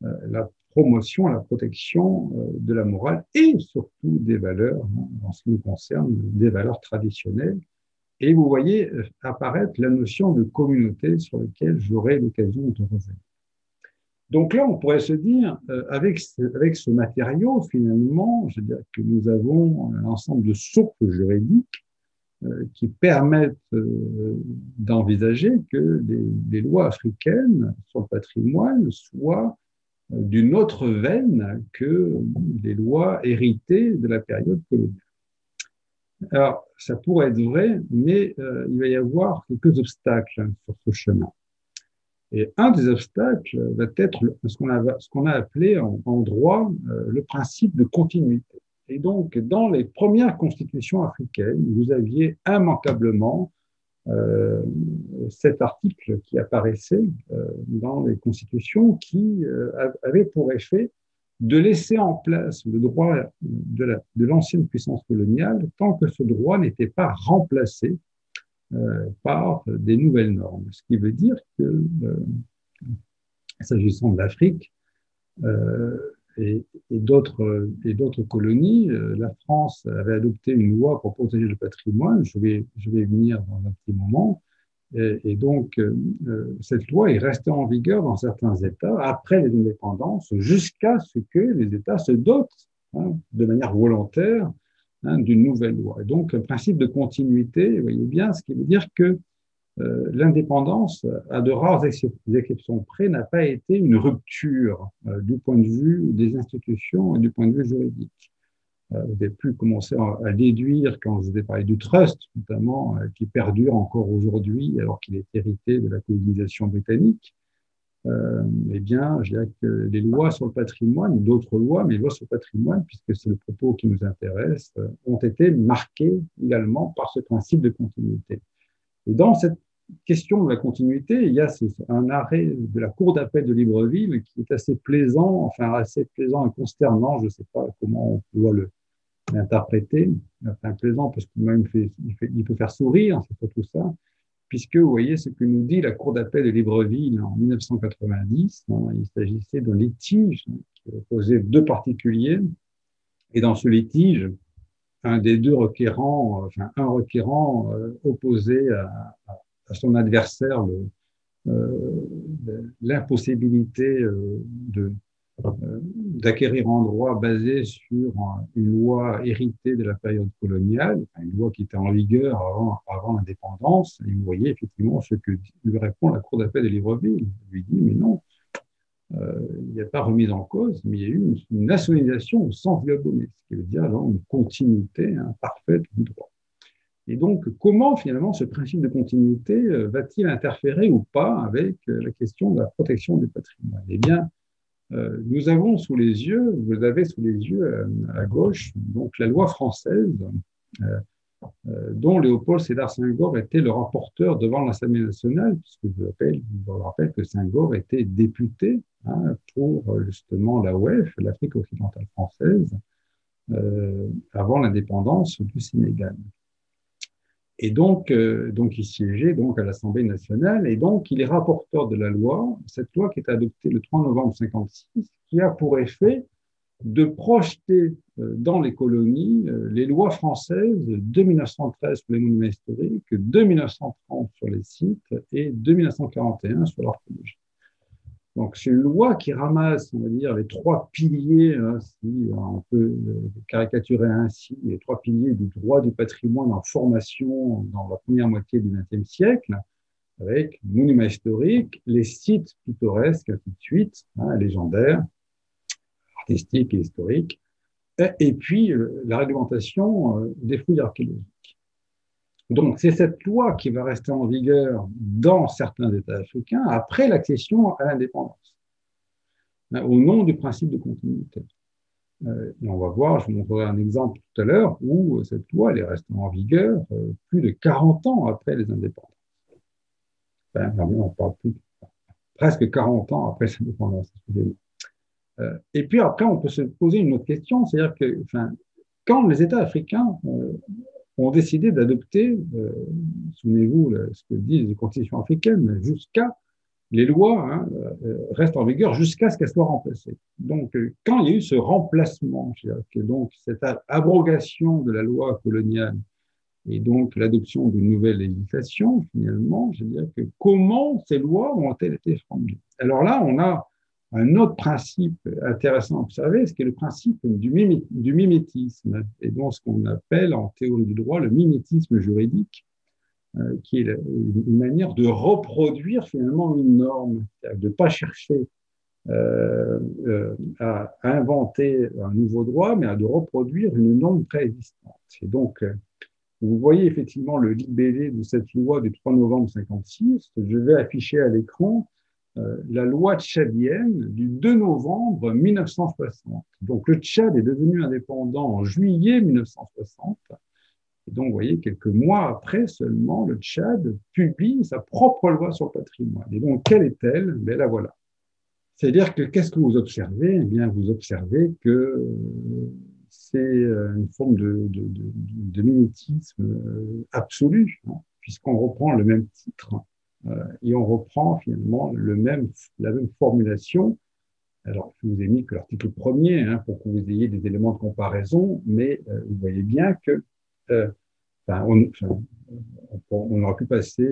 euh, la promotion, la protection euh, de la morale et surtout des valeurs, hein, en ce qui nous concerne, des valeurs traditionnelles. Et vous voyez apparaître la notion de communauté sur laquelle j'aurai l'occasion de revenir. Donc là, on pourrait se dire, euh, avec, avec ce matériau, finalement, je que nous avons un ensemble de sources juridiques euh, qui permettent euh, d'envisager que les, lois africaines sur le patrimoine soient d'une autre veine que les lois héritées de la période coloniale. Alors, ça pourrait être vrai, mais il va y avoir quelques obstacles sur ce chemin. Et un des obstacles va être ce qu'on a, appelé en, droit euh, le principe de continuité. Et donc, dans les premières constitutions africaines, vous aviez immanquablement euh, cet article qui apparaissait euh, dans les constitutions qui avait pour effet de laisser en place le droit de l'ancienne puissance coloniale tant que ce droit n'était pas remplacé par des nouvelles normes. Ce qui veut dire que, euh, s'agissant de l'Afrique euh, et, et d'autres colonies, la France avait adopté une loi pour protéger le patrimoine. Je vais, je vais venir dans un petit moment. Et, donc, cette loi est restée en vigueur dans certains États après les indépendances jusqu'à ce que les États se dotent hein, de manière volontaire Hein, d'une nouvelle loi. Et donc, un principe de continuité, vous voyez bien, ce qui veut dire que euh, l'indépendance, à de rares exceptions près, n'a pas été une rupture euh, du point de vue des institutions et du point de vue juridique. Euh, vous avez pu commencer à, déduire, quand vous ai parlé du trust, notamment, qui perdure encore aujourd'hui alors qu'il est hérité de la colonisation britannique, euh, eh bien, je dirais que les lois sur le patrimoine, d'autres lois, mais les lois sur le patrimoine, puisque c'est le propos qui nous intéresse, euh, ont été marquées également par ce principe de continuité. Et dans cette question de la continuité, il y a un arrêt de la Cour d'appel de Libreville qui est assez plaisant, enfin assez plaisant et consternant, je ne sais pas comment on peut l'interpréter, enfin plaisant parce qu'il il, il peut faire sourire, c'est pas tout ça, puisque vous voyez ce que nous dit la Cour d'appel de Libreville en 1990. Hein, il s'agissait d'un litige qui opposait deux particuliers. Et dans ce litige, un des deux requérants, enfin un requérant opposé à, son adversaire l'impossibilité de euh, d'acquérir en droit basé sur une loi héritée de la période coloniale, une loi qui était en vigueur avant, l'indépendance. Et vous voyez effectivement ce que lui répond la Cour d'appel de Libreville. Il lui dit, mais non, euh, il n'y a pas remise en cause, mais il y a eu une, nationalisation au sens gabonais, ce qui veut dire alors, une continuité hein, parfaite du droit. Et donc, comment finalement ce principe de continuité euh, va-t-il interférer ou pas avec la question de la protection du patrimoine? Eh bien, euh, nous avons sous les yeux, vous avez sous les yeux euh, à gauche, donc la loi française, euh, dont Léopold Sédar Senghor était le rapporteur devant l'Assemblée nationale, puisque je vous, rappelle, je vous rappelle que Senghor était député hein, pour justement la l'AOF, l'Afrique occidentale française, avant l'indépendance du Sénégal. Et donc, euh, donc il siégeait donc à l'Assemblée nationale, et donc il est rapporteur de la loi, cette loi qui est adoptée le 3 novembre 56, qui a pour effet de projeter euh, dans les colonies euh, les lois françaises de 1913 pour les monuments historiques, de 1930 sur les sites et de 1941 sur l'archéologie. Donc, c'est une loi qui ramasse, on va dire, les trois piliers, hein, si on peut caricaturer ainsi, les trois piliers du droit du patrimoine en formation dans la première moitié du XXe siècle, avec monuments historiques, les sites pittoresques, ainsi de suite, hein, légendaires, artistiques et historiques, et, puis euh, la réglementation euh, des fouilles archéologiques. Donc, c'est cette loi qui va rester en vigueur dans certains États africains après l'accession à l'indépendance, hein, au nom du principe de continuité. Euh, on va voir, je vous montrerai un exemple tout à l'heure, où cette loi elle est restée en vigueur euh, plus de 40 ans après les indépendances. Enfin, on parle plus, presque 40 ans après les indépendances. Euh, et puis après, on peut se poser une autre question, c'est-à-dire que enfin, quand les États africains ont décidé d'adopter, euh, souvenez-vous ce que disent les constitutions africaines, jusqu'à les lois hein, euh, restent en vigueur jusqu'à ce qu'elles soient remplacées. Donc, euh, quand il y a eu ce remplacement, donc cette abrogation de la loi coloniale et donc l'adoption d'une nouvelle législation, finalement, je dire que comment ces lois ont-elles été formées Alors là, on a un autre principe intéressant à observer, ce qui est le principe du, mimétisme, et donc ce qu'on appelle en théorie du droit le mimétisme juridique, euh, qui est une manière de reproduire finalement une norme, de ne pas chercher euh, euh, à, inventer un nouveau droit, mais à de reproduire une norme préexistante. Et donc, vous voyez effectivement le libellé de cette loi du 3 novembre 56. Je vais afficher à l'écran la loi tchadienne du 2 novembre 1960. Donc le Tchad est devenu indépendant en juillet 1960. Et donc, vous voyez, quelques mois après seulement, le Tchad publie sa propre loi sur le patrimoine. Et donc, quelle est-elle? Ben la voilà. C'est-à-dire que qu'est-ce que vous observez? Eh bien, vous observez que c'est euh, une forme de, de, mimétisme euh, absolu, hein, puisqu'on reprend le même titre euh, et on reprend finalement le même, la même formulation. Alors, je vous ai mis que l'article premier hein, pour que vous ayez des éléments de comparaison, mais euh, vous voyez bien que euh, on, on, aurait pu passer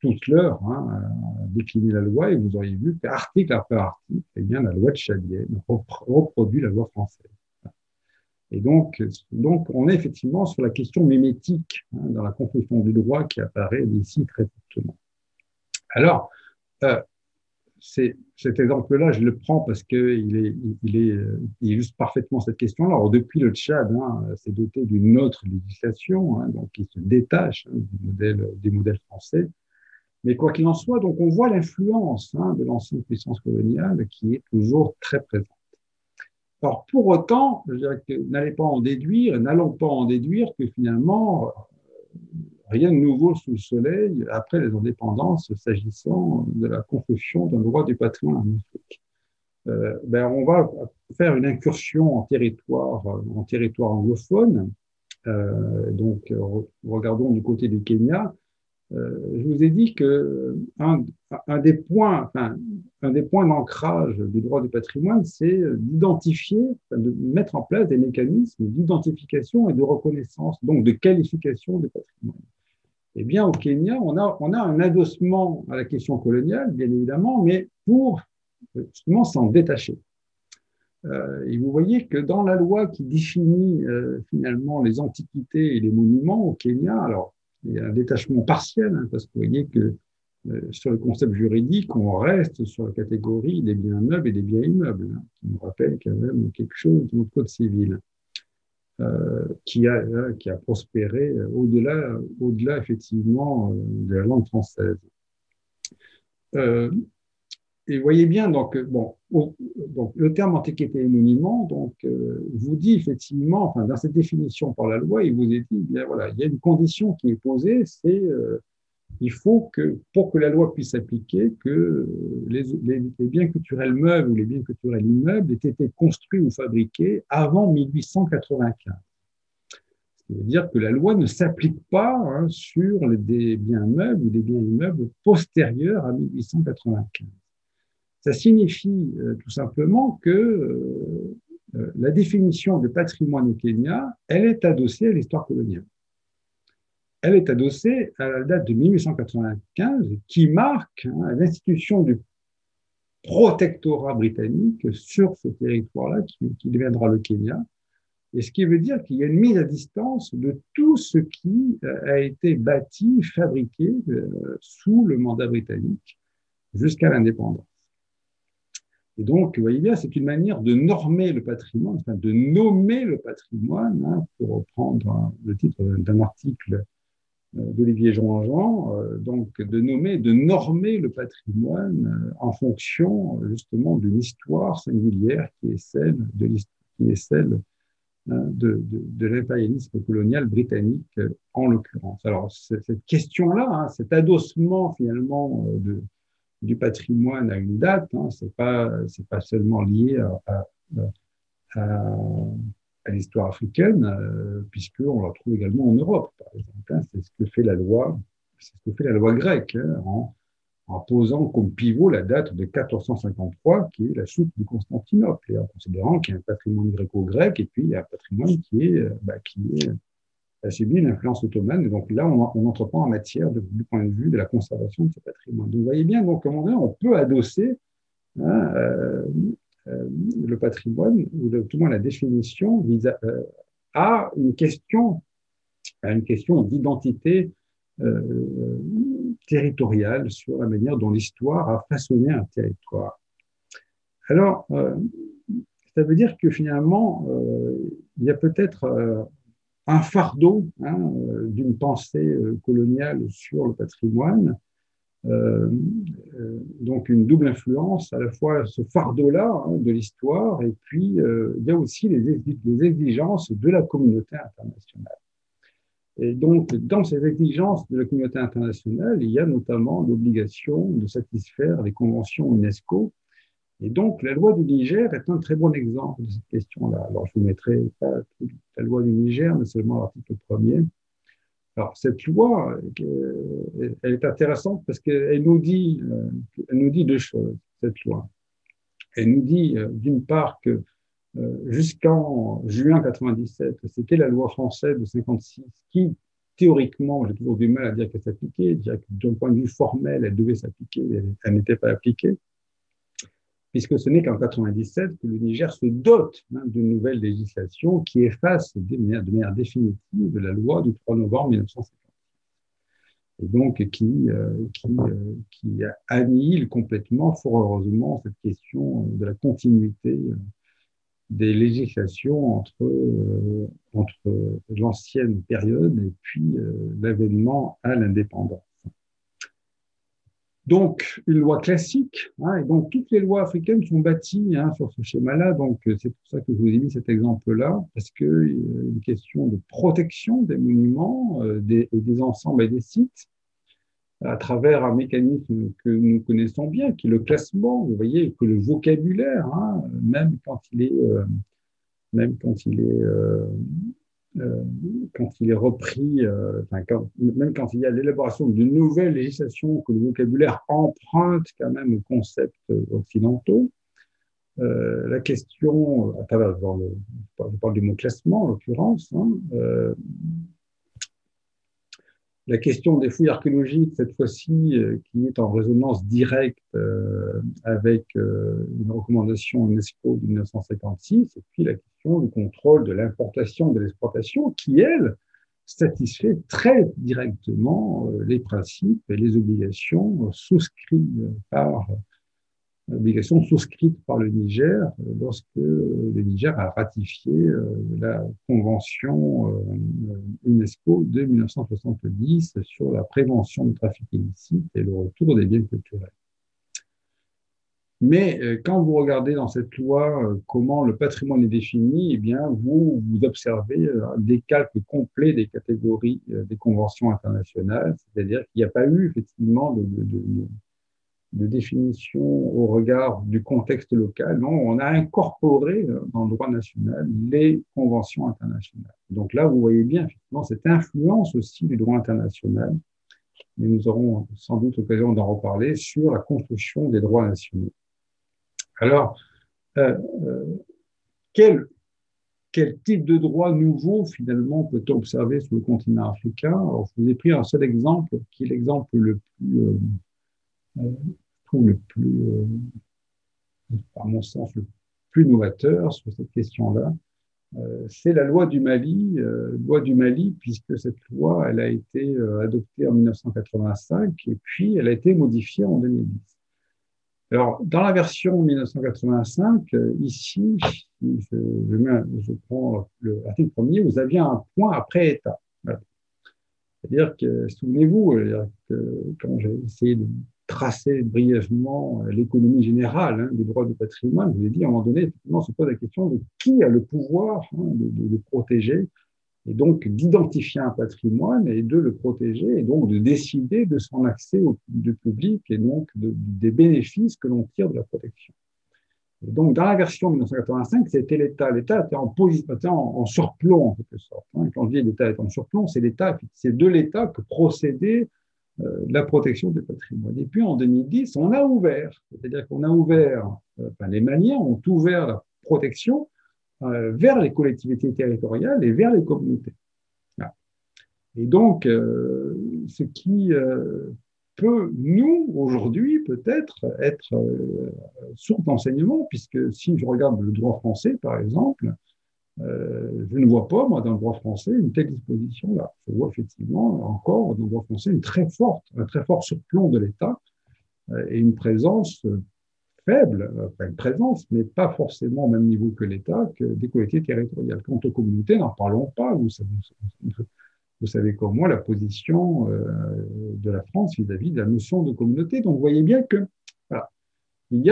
toute l'heure hein, à définir la loi et vous auriez vu qu'article après article, eh bien, la loi de Chalienne reproduit la loi française. Et donc, donc, on est effectivement sur la question mémétique hein, dans la construction du droit qui apparaît ici très fortement. Alors, euh, cet exemple-là, je le prends parce qu'il est, est, il illustre parfaitement cette question-là. Alors, depuis le Tchad, hein, c'est doté d'une autre législation, hein, donc qui se détache hein, du modèle, des modèles français. Mais quoi qu'il en soit, donc on voit l'influence de l'ancienne puissance coloniale qui est toujours très présente. Alors, pour autant, n'allez pas en déduire, n'allons pas en déduire que finalement, rien de nouveau sous le soleil après les indépendances s'agissant de la construction d'un droit du patrimoine en Afrique. Euh, ben, on va faire une incursion en territoire, en territoire anglophone. Euh, donc, regardons du côté du Kenya. je vous ai dit que un, des points, enfin, un des points d'ancrage du droit du patrimoine, c'est d'identifier, de mettre en place des mécanismes d'identification et de reconnaissance, donc de qualification du patrimoine. Eh bien, au Kenya, on a, un adossement à la question coloniale, bien évidemment, mais pour justement s'en détacher. Euh, et vous voyez que dans la loi qui définit euh, finalement les antiquités et les monuments au Kenya, alors il y a un détachement partiel, hein, parce que vous voyez que euh, sur le concept juridique, on reste sur la catégorie des biens meubles et des biens immeubles, hein, qui nous rappelle quand même quelque chose de notre code civil, qui, a, qui a prospéré au-delà, au-delà effectivement de la langue française. Et voyez bien, donc, euh, bon, donc, le terme antiquité et monument donc, euh, vous dit effectivement, enfin, dans cette définition par la loi, il vous est dit, bien voilà, il y a une condition qui est posée, c'est euh, il faut que, pour que la loi puisse s'appliquer, que les, biens culturels meubles ou les biens culturels immeubles aient été construits ou fabriqués avant 1895. Ce qui veut dire que la loi ne s'applique pas hein, sur des biens meubles ou des biens immeubles postérieurs à 1895. Ça signifie euh, tout simplement que euh, euh, la définition de patrimoine au Kenya, elle est adossée à l'histoire coloniale. Elle est adossée à la date de 1895 qui marque hein, l'institution du protectorat britannique sur ce territoire-là qui, deviendra le Kenya. Et ce qui veut dire qu'il y a une mise à distance de tout ce qui a été bâti, fabriqué sous le mandat britannique jusqu'à l'indépendance. Et donc, vous voyez bien, c'est une manière de normer le patrimoine, enfin de nommer le patrimoine, hein, pour reprendre le titre d'un article euh, d'Olivier Jean-Jean, euh, donc de nommer, de normer le patrimoine euh, en fonction justement d'une histoire singulière qui est celle de qui celle hein, l'impérialisme colonial britannique en l'occurrence. Alors cette question-là, hein, cet adossement finalement du patrimoine à une date. Hein, c'est pas seulement lié à, l'histoire africaine, euh, puisque on la trouve également en Europe, par exemple. Hein, c'est ce que fait la loi, grecque hein, en, posant comme pivot la date de 1453, qui est la chute de Constantinople, et en considérant qu'il y a un patrimoine gréco-grec et puis il y a un patrimoine qui est, euh, bah, qui est a subi l'influence ottomane. Et donc là, on, entreprend en matière du point de vue de la conservation de ce patrimoine. Donc vous voyez bien, donc, comment on peut adosser hein, euh, le patrimoine, ou tout moins la définition, vis à, euh, à, une question, question d'identité euh, territoriale sur la manière dont l'histoire a façonné un territoire. Alors, euh, ça veut dire que finalement, euh, il y a peut-être un fardeau hein, euh, d'une pensée euh, coloniale sur le patrimoine, euh, euh, donc une double influence, à la fois ce fardeau-là hein, de l'histoire, et puis euh, il y a aussi les, les, exigences de la communauté internationale. Et donc, dans ces exigences de la communauté internationale, il y a notamment l'obligation de satisfaire les conventions UNESCO et donc, la loi du Niger est un très bon exemple de cette question-là. Alors, je vous mettrai pas la loi du Niger, mais seulement l'article premier. Alors, cette loi, euh, elle est intéressante parce qu'elle nous dit, euh, elle nous dit deux choses, cette loi. Elle nous dit, euh, d'une part, que jusqu'en juin 97, c'était la loi française de 56 qui, théoriquement, j'ai toujours du mal à dire qu'elle s'appliquait, d'un point de vue formel, elle devait s'appliquer, elle n'était pas appliquée puisque ce n'est qu'en 97 que le Niger se dote hein, d'une nouvelle législation qui efface de manière, définitive la loi du 3 novembre 1950. Et donc qui, euh, euh, annihile complètement, fort heureusement, cette question de la continuité euh, des législations entre, euh, entre l'ancienne période et puis l'avènement à l'indépendance. Donc, une loi classique, hein, et donc toutes les lois africaines sont bâties hein, sur ce schéma-là. Donc, euh, c'est pour ça que je vous ai mis cet exemple-là, parce que euh, une question de protection des monuments, euh, des, des ensembles et des sites, à travers un mécanisme que nous connaissons bien, qui est le classement. Vous voyez que le vocabulaire, hein, même quand il est, même quand il est quand il est repris, même quand il y a l'élaboration d'une nouvelle législation, que le vocabulaire emprunte quand même aux concepts occidentaux, la question, à travers, le, je parle du mot classement en l'occurrence, hein, la question des fouilles archéologiques, cette fois-ci, euh, qui est en résonance directe euh, avec euh, une recommandation UNESCO de 1956, et puis la question du contrôle de l'importation et de l'exportation, qui, elle, satisfait très directement les principes et les obligations souscrits par obligation souscrite par le Niger euh, lorsque le Niger a ratifié euh, la convention euh, UNESCO de 1970 sur la prévention du trafic illicite et le retour des biens culturels. Mais quand vous regardez dans cette loi comment le patrimoine est défini, eh bien, vous, observez un décalque complet des catégories des conventions internationales, c'est-à-dire qu'il n'y a pas eu effectivement de, de, définition au regard du contexte local. Non, on a incorporé euh, dans le droit national les conventions internationales. Donc là, vous voyez bien effectivement cette influence aussi du droit international. Et nous aurons sans doute l'occasion d'en reparler sur la construction des droits nationaux. Alors, euh, euh, quel, type de droit nouveau finalement peut-on observer sur le continent africain? Je vous ai pris un seul exemple qui est l'exemple le plus euh, le plus, euh, par mon sens, le plus novateur sur cette question-là, euh, c'est la loi du Mali, euh, loi du Mali, puisque cette loi, a été adoptée en 1985 et puis elle a été modifiée en 2010. Alors, dans la version 1985, ici, je, je, prends l'article premier, vous aviez un point après État. C'est-à-dire que, souvenez-vous, quand j'ai essayé de tracer brièvement euh, l'économie générale hein, du droit du patrimoine, je vous ai dit, à un moment donné, effectivement, se pose la question de qui a le pouvoir hein, de, protéger, et donc d'identifier un patrimoine et de le protéger, et donc de décider de son accès au public, et donc des bénéfices que l'on tire de la protection. Et donc, dans la version 1985, c'était l'État. L'État était en, surplomb, en quelque sorte. Hein. Quand je dis l'État est en surplomb, c'est l'État, c'est de l'État que procédait euh, la protection du patrimoine. Et puis en 2010, on a ouvert, c'est-à-dire qu'on a ouvert, euh, enfin, les Maliens ont ouvert la protection euh, vers les collectivités territoriales et vers les communautés. Et donc, ce qui peut, nous, aujourd'hui, peut-être être source d'enseignement, puisque si je regarde le droit français, par exemple, euh, je ne vois pas, moi, dans le droit français, une telle disposition-là. Je vois effectivement encore dans le droit français une très forte, un très fort surplomb de l'État euh, et une présence faible, enfin une présence, mais pas forcément au même niveau que l'État, que des collectivités territoriales. Quant aux communautés, n'en parlons pas. Vous savez, comme moi la position euh, de la France vis-à-vis de la notion de communauté. Donc, vous voyez bien que il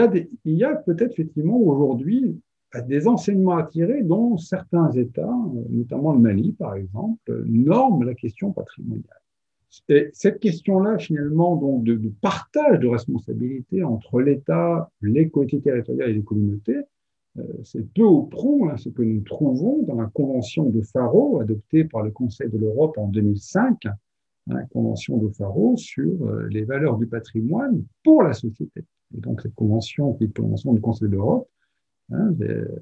y a, peut-être effectivement aujourd'hui des enseignements à tirer dont certains États, notamment le Mali par exemple, norment la question patrimoniale. Et cette question-là, finalement, donc de, partage de responsabilités entre l'État, les collectivités territoriales et les communautés, euh, c'est peu au prou hein, ce que nous trouvons dans la convention de Faro, adoptée par le Conseil de l'Europe en 2005, hein, la convention de Faro sur euh, les valeurs du patrimoine pour la société. Et donc cette convention, qui est une convention du Conseil de l'Europe, hein,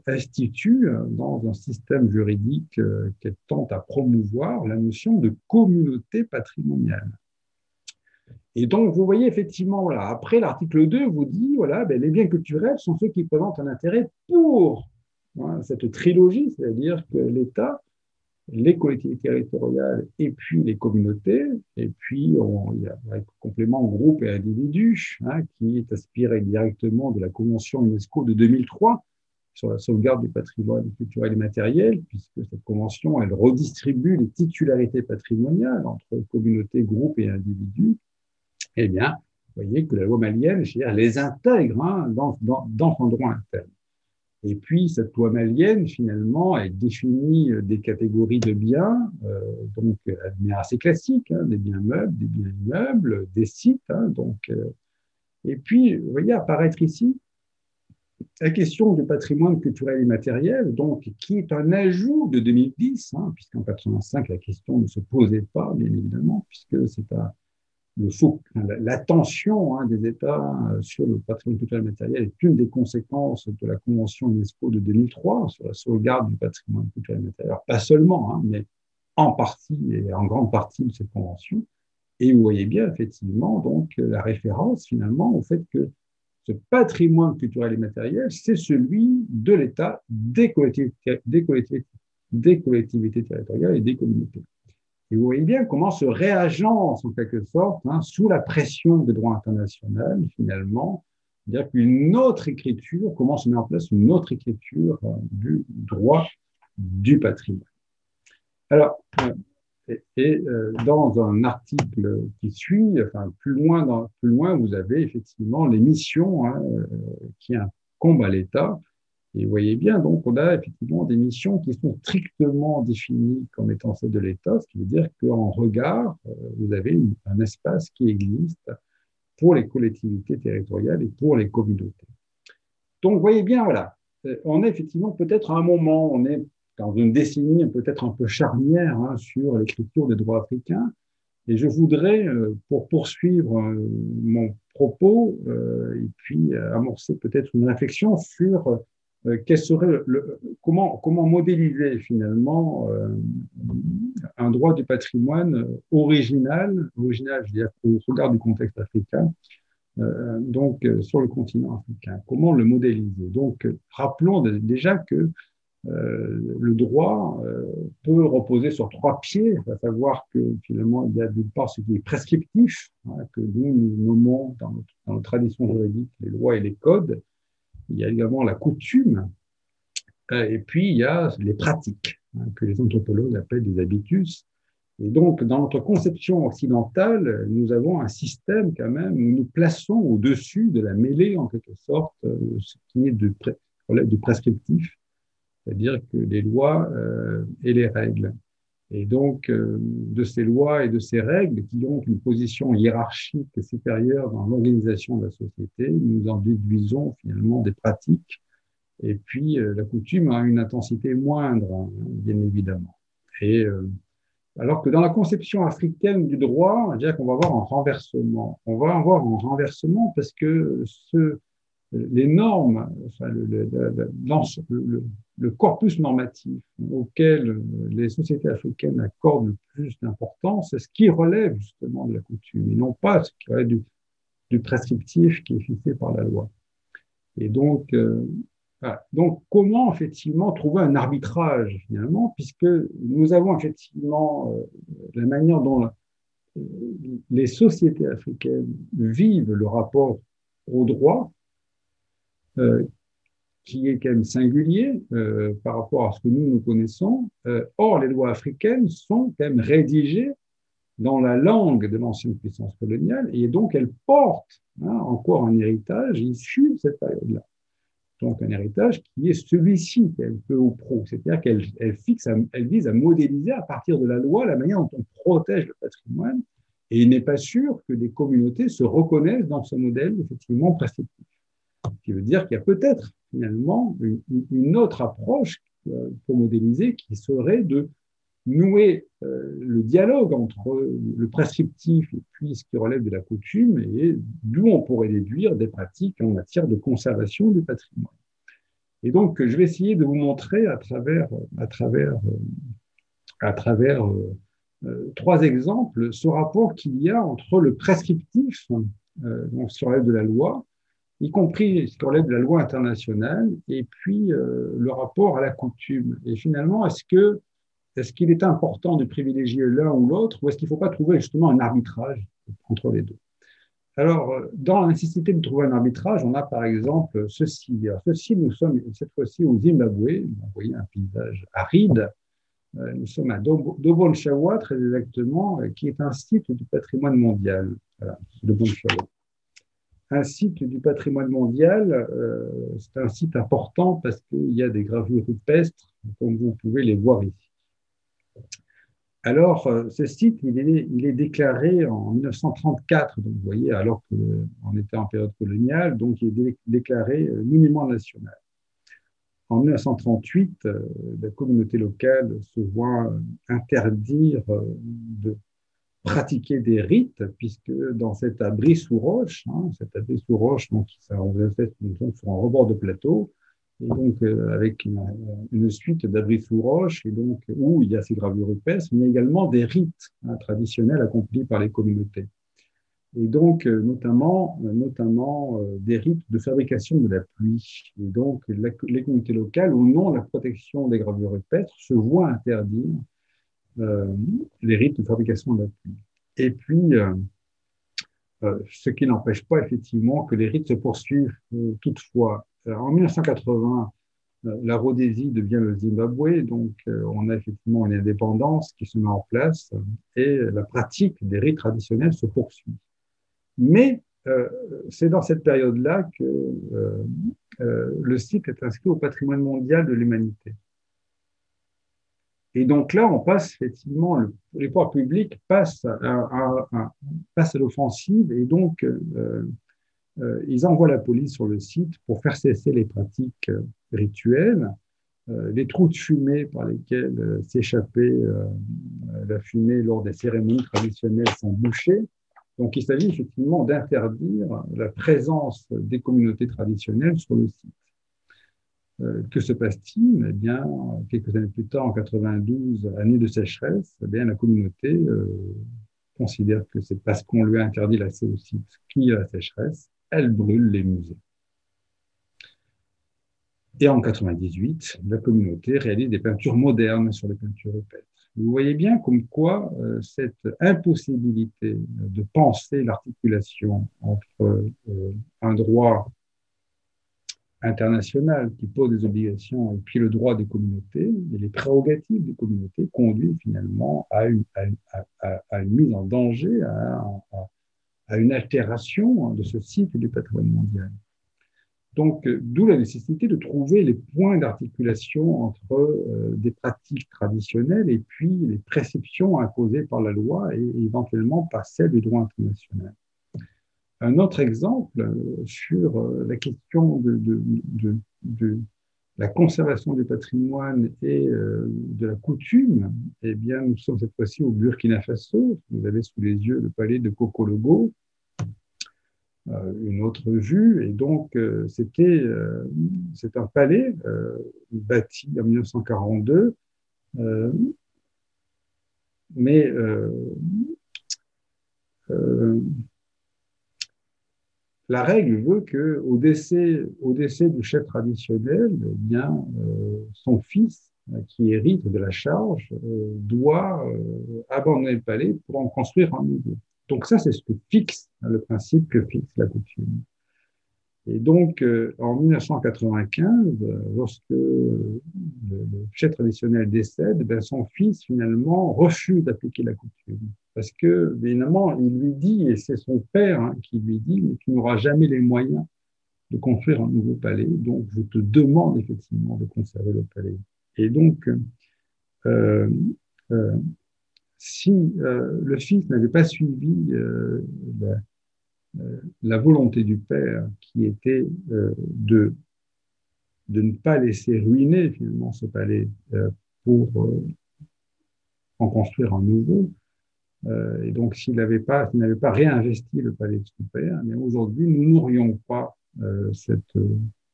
institue dans un système juridique euh, qui tente à promouvoir la notion de communauté patrimoniale. Et donc, vous voyez effectivement, voilà, après l'article 2 vous dit, voilà, ben, les biens culturels sont ceux qui présentent un intérêt pour cette trilogie, c'est-à-dire que l'État, les collectivités territoriales et puis les communautés, et puis il y a un complément groupe et individu, hein, qui est inspiré directement de la Convention UNESCO de 2003, sur la sauvegarde du patrimoine culturel et matériel, puisque cette convention, elle redistribue les titularités patrimoniales entre communautés, groupes et individus, eh bien, vous voyez que la loi malienne, les intègre hein, dans, dans, dans, son droit interne. Et puis, cette loi malienne, finalement, elle définit des catégories de biens, euh, donc, mais assez classiques, hein, des biens meubles, des biens immeubles, des sites. Hein, donc, euh, et puis, vous voyez apparaître ici la question du patrimoine culturel et matériel, donc, qui est un ajout de 2010, hein, puisqu'en 1985, la question ne se posait pas, bien évidemment, puisque c'est l'attention hein, des États euh, sur le patrimoine culturel matériel est une des conséquences de la Convention UNESCO de 2003 sur la sauvegarde du patrimoine culturel matériel. pas seulement, hein, mais en partie et en grande partie de cette convention. Et vous voyez bien, effectivement, donc, la référence, finalement, au fait que ce patrimoine culturel et matériel, c'est celui de l'État, des collectivités, des, collectivités, territoriales et des communautés. Et vous voyez bien comment se réagence, en quelque sorte, hein, sous la pression des droits international, finalement, dire qu'une autre écriture, comment se met en place une autre écriture euh, du droit du patrimoine. Alors, euh, et, euh, dans un article qui suit, enfin plus loin, plus loin, vous avez effectivement les missions hein, euh, qui incombent à l'État. Et vous voyez bien, donc, on a effectivement des missions qui sont strictement définies comme étant celles de l'État, ce qui veut dire qu'en regard, euh, vous avez un espace qui existe pour les collectivités territoriales et pour les communautés. Donc, vous voyez bien, voilà, on est effectivement peut-être à un moment, on est dans une décennie peut-être un peu charnière hein, sur l'écriture des droits africains. Et je voudrais, euh, pour poursuivre euh, mon propos, euh, et puis amorcer peut-être une réflexion sur serait comment, comment modéliser finalement un droit du patrimoine original, original, je veux dire, au regard du contexte africain, donc sur le continent africain. Comment le modéliser? Donc, rappelons déjà que euh, le droit euh, peut reposer sur trois pieds, à savoir que finalement il y a d'une part ce qui est prescriptif, hein, que nous, nous nommons dans notre, dans notre, tradition juridique les lois et les codes. Il y a également la coutume, euh, et puis il y a les pratiques, hein, que les anthropologues appellent des habitus. Et donc, dans notre conception occidentale, nous avons un système quand même où nous plaçons au-dessus de la mêlée, en quelque sorte, ce qui est du prescriptif c'est-à-dire que les lois euh, et les règles. Et donc, euh, de ces lois et de ces règles qui ont une position hiérarchique supérieure dans l'organisation de la société, nous en déduisons finalement des pratiques. Et puis, euh, la coutume a une intensité moindre, hein, bien évidemment. Et alors que dans la conception africaine du droit, on qu'on va avoir un renversement. On va avoir un renversement parce que ce, les normes, enfin, le, corpus normatif auquel les sociétés africaines accordent le plus d'importance, c'est ce qui relève justement de la coutume, et non pas ce qui relève du, prescriptif qui est fixé par la loi. Et donc, euh, donc, comment effectivement trouver un arbitrage finalement, puisque nous avons effectivement euh, la manière dont les sociétés africaines vivent le rapport au droit, euh, qui est quand même singulier euh, par rapport à ce que nous nous connaissons. Euh, or, les lois africaines sont quand même rédigées dans la langue de l'ancienne puissance coloniale et donc elles portent hein, encore un héritage issu de cette période-là. Donc un héritage qui est celui-ci, qu'elle peut au pro, c'est-à-dire qu'elle elle elle vise à modéliser à partir de la loi la manière dont on protège le patrimoine. Et il n'est pas sûr que des communautés se reconnaissent dans ce modèle effectivement prescriptif. Ce qui veut dire qu'il y a peut-être finalement une, autre approche euh, pour modéliser qui serait de nouer euh, le dialogue entre le prescriptif et puis ce qui relève de la coutume et d'où on pourrait déduire des pratiques en matière de conservation du patrimoine. Et donc, je vais essayer de vous montrer à travers, à travers, à travers euh, trois exemples ce rapport qu'il y a entre le prescriptif, donc ce qui relève de la loi, y compris ce qui relève de la loi internationale, et puis euh, le rapport à la coutume. Et finalement, est-ce que est-ce qu'il est important de privilégier l'un ou l'autre, ou est-ce qu'il ne faut pas trouver justement un arbitrage entre les deux? Alors, euh, dans la nécessité de trouver un arbitrage, on a par exemple ceci. Alors, ceci, nous sommes cette fois-ci au Zimbabwe, vous voyez un paysage aride. Euh, nous sommes à Dobonchawa, très exactement, qui est un site du patrimoine mondial. Voilà, un site du patrimoine mondial. Euh, c'est un site important parce qu'il y a des gravures rupestres, comme vous pouvez les voir ici. Alors, euh, ce site, il est, il est, déclaré en 1934, donc vous voyez, alors qu'on était en période coloniale, donc il est déclaré euh, monument national. En 1938, euh, la communauté locale se voit interdire de pratiquer des rites, puisque dans cet abri sous roche, hein, cet abri sous roche, donc ça fait sur un rebord de plateau, et donc euh, avec une, suite d'abris sous roche, et donc où il y a ces gravures rupestres, mais également des rites hein, traditionnels accomplis par les communautés. Et donc, euh, notamment, euh, des rites de fabrication de la pluie. Et donc, les communautés locales, au nom de la protection des gravures rupestres, se voient interdire les rites de fabrication de la pluie. Et puis, ce qui n'empêche pas effectivement que les rites se poursuivent toutefois euh, en 1980, euh, la Rhodésie devient le Zimbabwe, donc euh, on a effectivement une indépendance qui se met en place et la pratique des rites traditionnels se poursuit. Mais c'est dans cette période-là que le site est inscrit au patrimoine mondial de l'humanité. Et donc là, on passe effectivement, les pouvoirs publics passent à, l'offensive et donc euh, ils envoient la police sur le site pour faire cesser les pratiques euh, rituelles. Euh, les trous de fumée par lesquels s'échappait la fumée lors des cérémonies traditionnelles sont bouchés. Donc, il s'agit effectivement d'interdire la présence des communautés traditionnelles sur le site. Que se passe-t-il? Eh bien, quelques années plus tard, en 92, année de sécheresse, eh bien, la communauté considère que c'est parce qu'on lui a interdit l'accès au site qu'il y a la sécheresse elle brûle les musées. Et en 98, la communauté réalise des peintures modernes sur les peintures rupestres. Vous voyez bien comme quoi euh, cette impossibilité de penser l'articulation entre euh, un droit international qui pose des obligations et puis le droit des communautés et les prérogatives des communautés conduit finalement à une, mise en danger, à, une altération de ce cycle du patrimoine mondial. Donc, euh, d'où la nécessité de trouver les points d'articulation entre euh, des pratiques traditionnelles et puis les préceptions imposées par la loi et, éventuellement par celles du droit international. Un autre exemple euh, sur la question de, la conservation du patrimoine et de la coutume, eh bien, nous sommes cette fois-ci au Burkina Faso. Vous avez sous les yeux le palais de Kokologo, euh, une autre vue. Et donc, euh, c'était euh, c'est un palais bâti en 1942, mais la règle veut que au décès, du chef traditionnel, eh bien, son fils, qui hérite de la charge, doit abandonner le palais pour en construire un nouveau. Donc ça, c'est ce que fixe hein, le principe que fixe la coutume. Et donc, euh, en 1995, lorsque le, chef traditionnel décède, ben, son fils, finalement, refuse d'appliquer la coutume. Parce que, évidemment, il lui dit, et c'est son père hein, qui lui dit, mais tu n'auras jamais les moyens de construire un nouveau palais, donc je te demande effectivement de conserver le palais. Et donc, euh, euh, si euh, le fils n'avait pas suivi euh, euh, la, volonté du père, qui était de, de ne pas laisser ruiner finalement ce palais pour en construire un nouveau, et donc s'il n'avait pas, n'avait pas réinvesti le palais de son père, mais aujourd'hui nous n'aurions pas cette,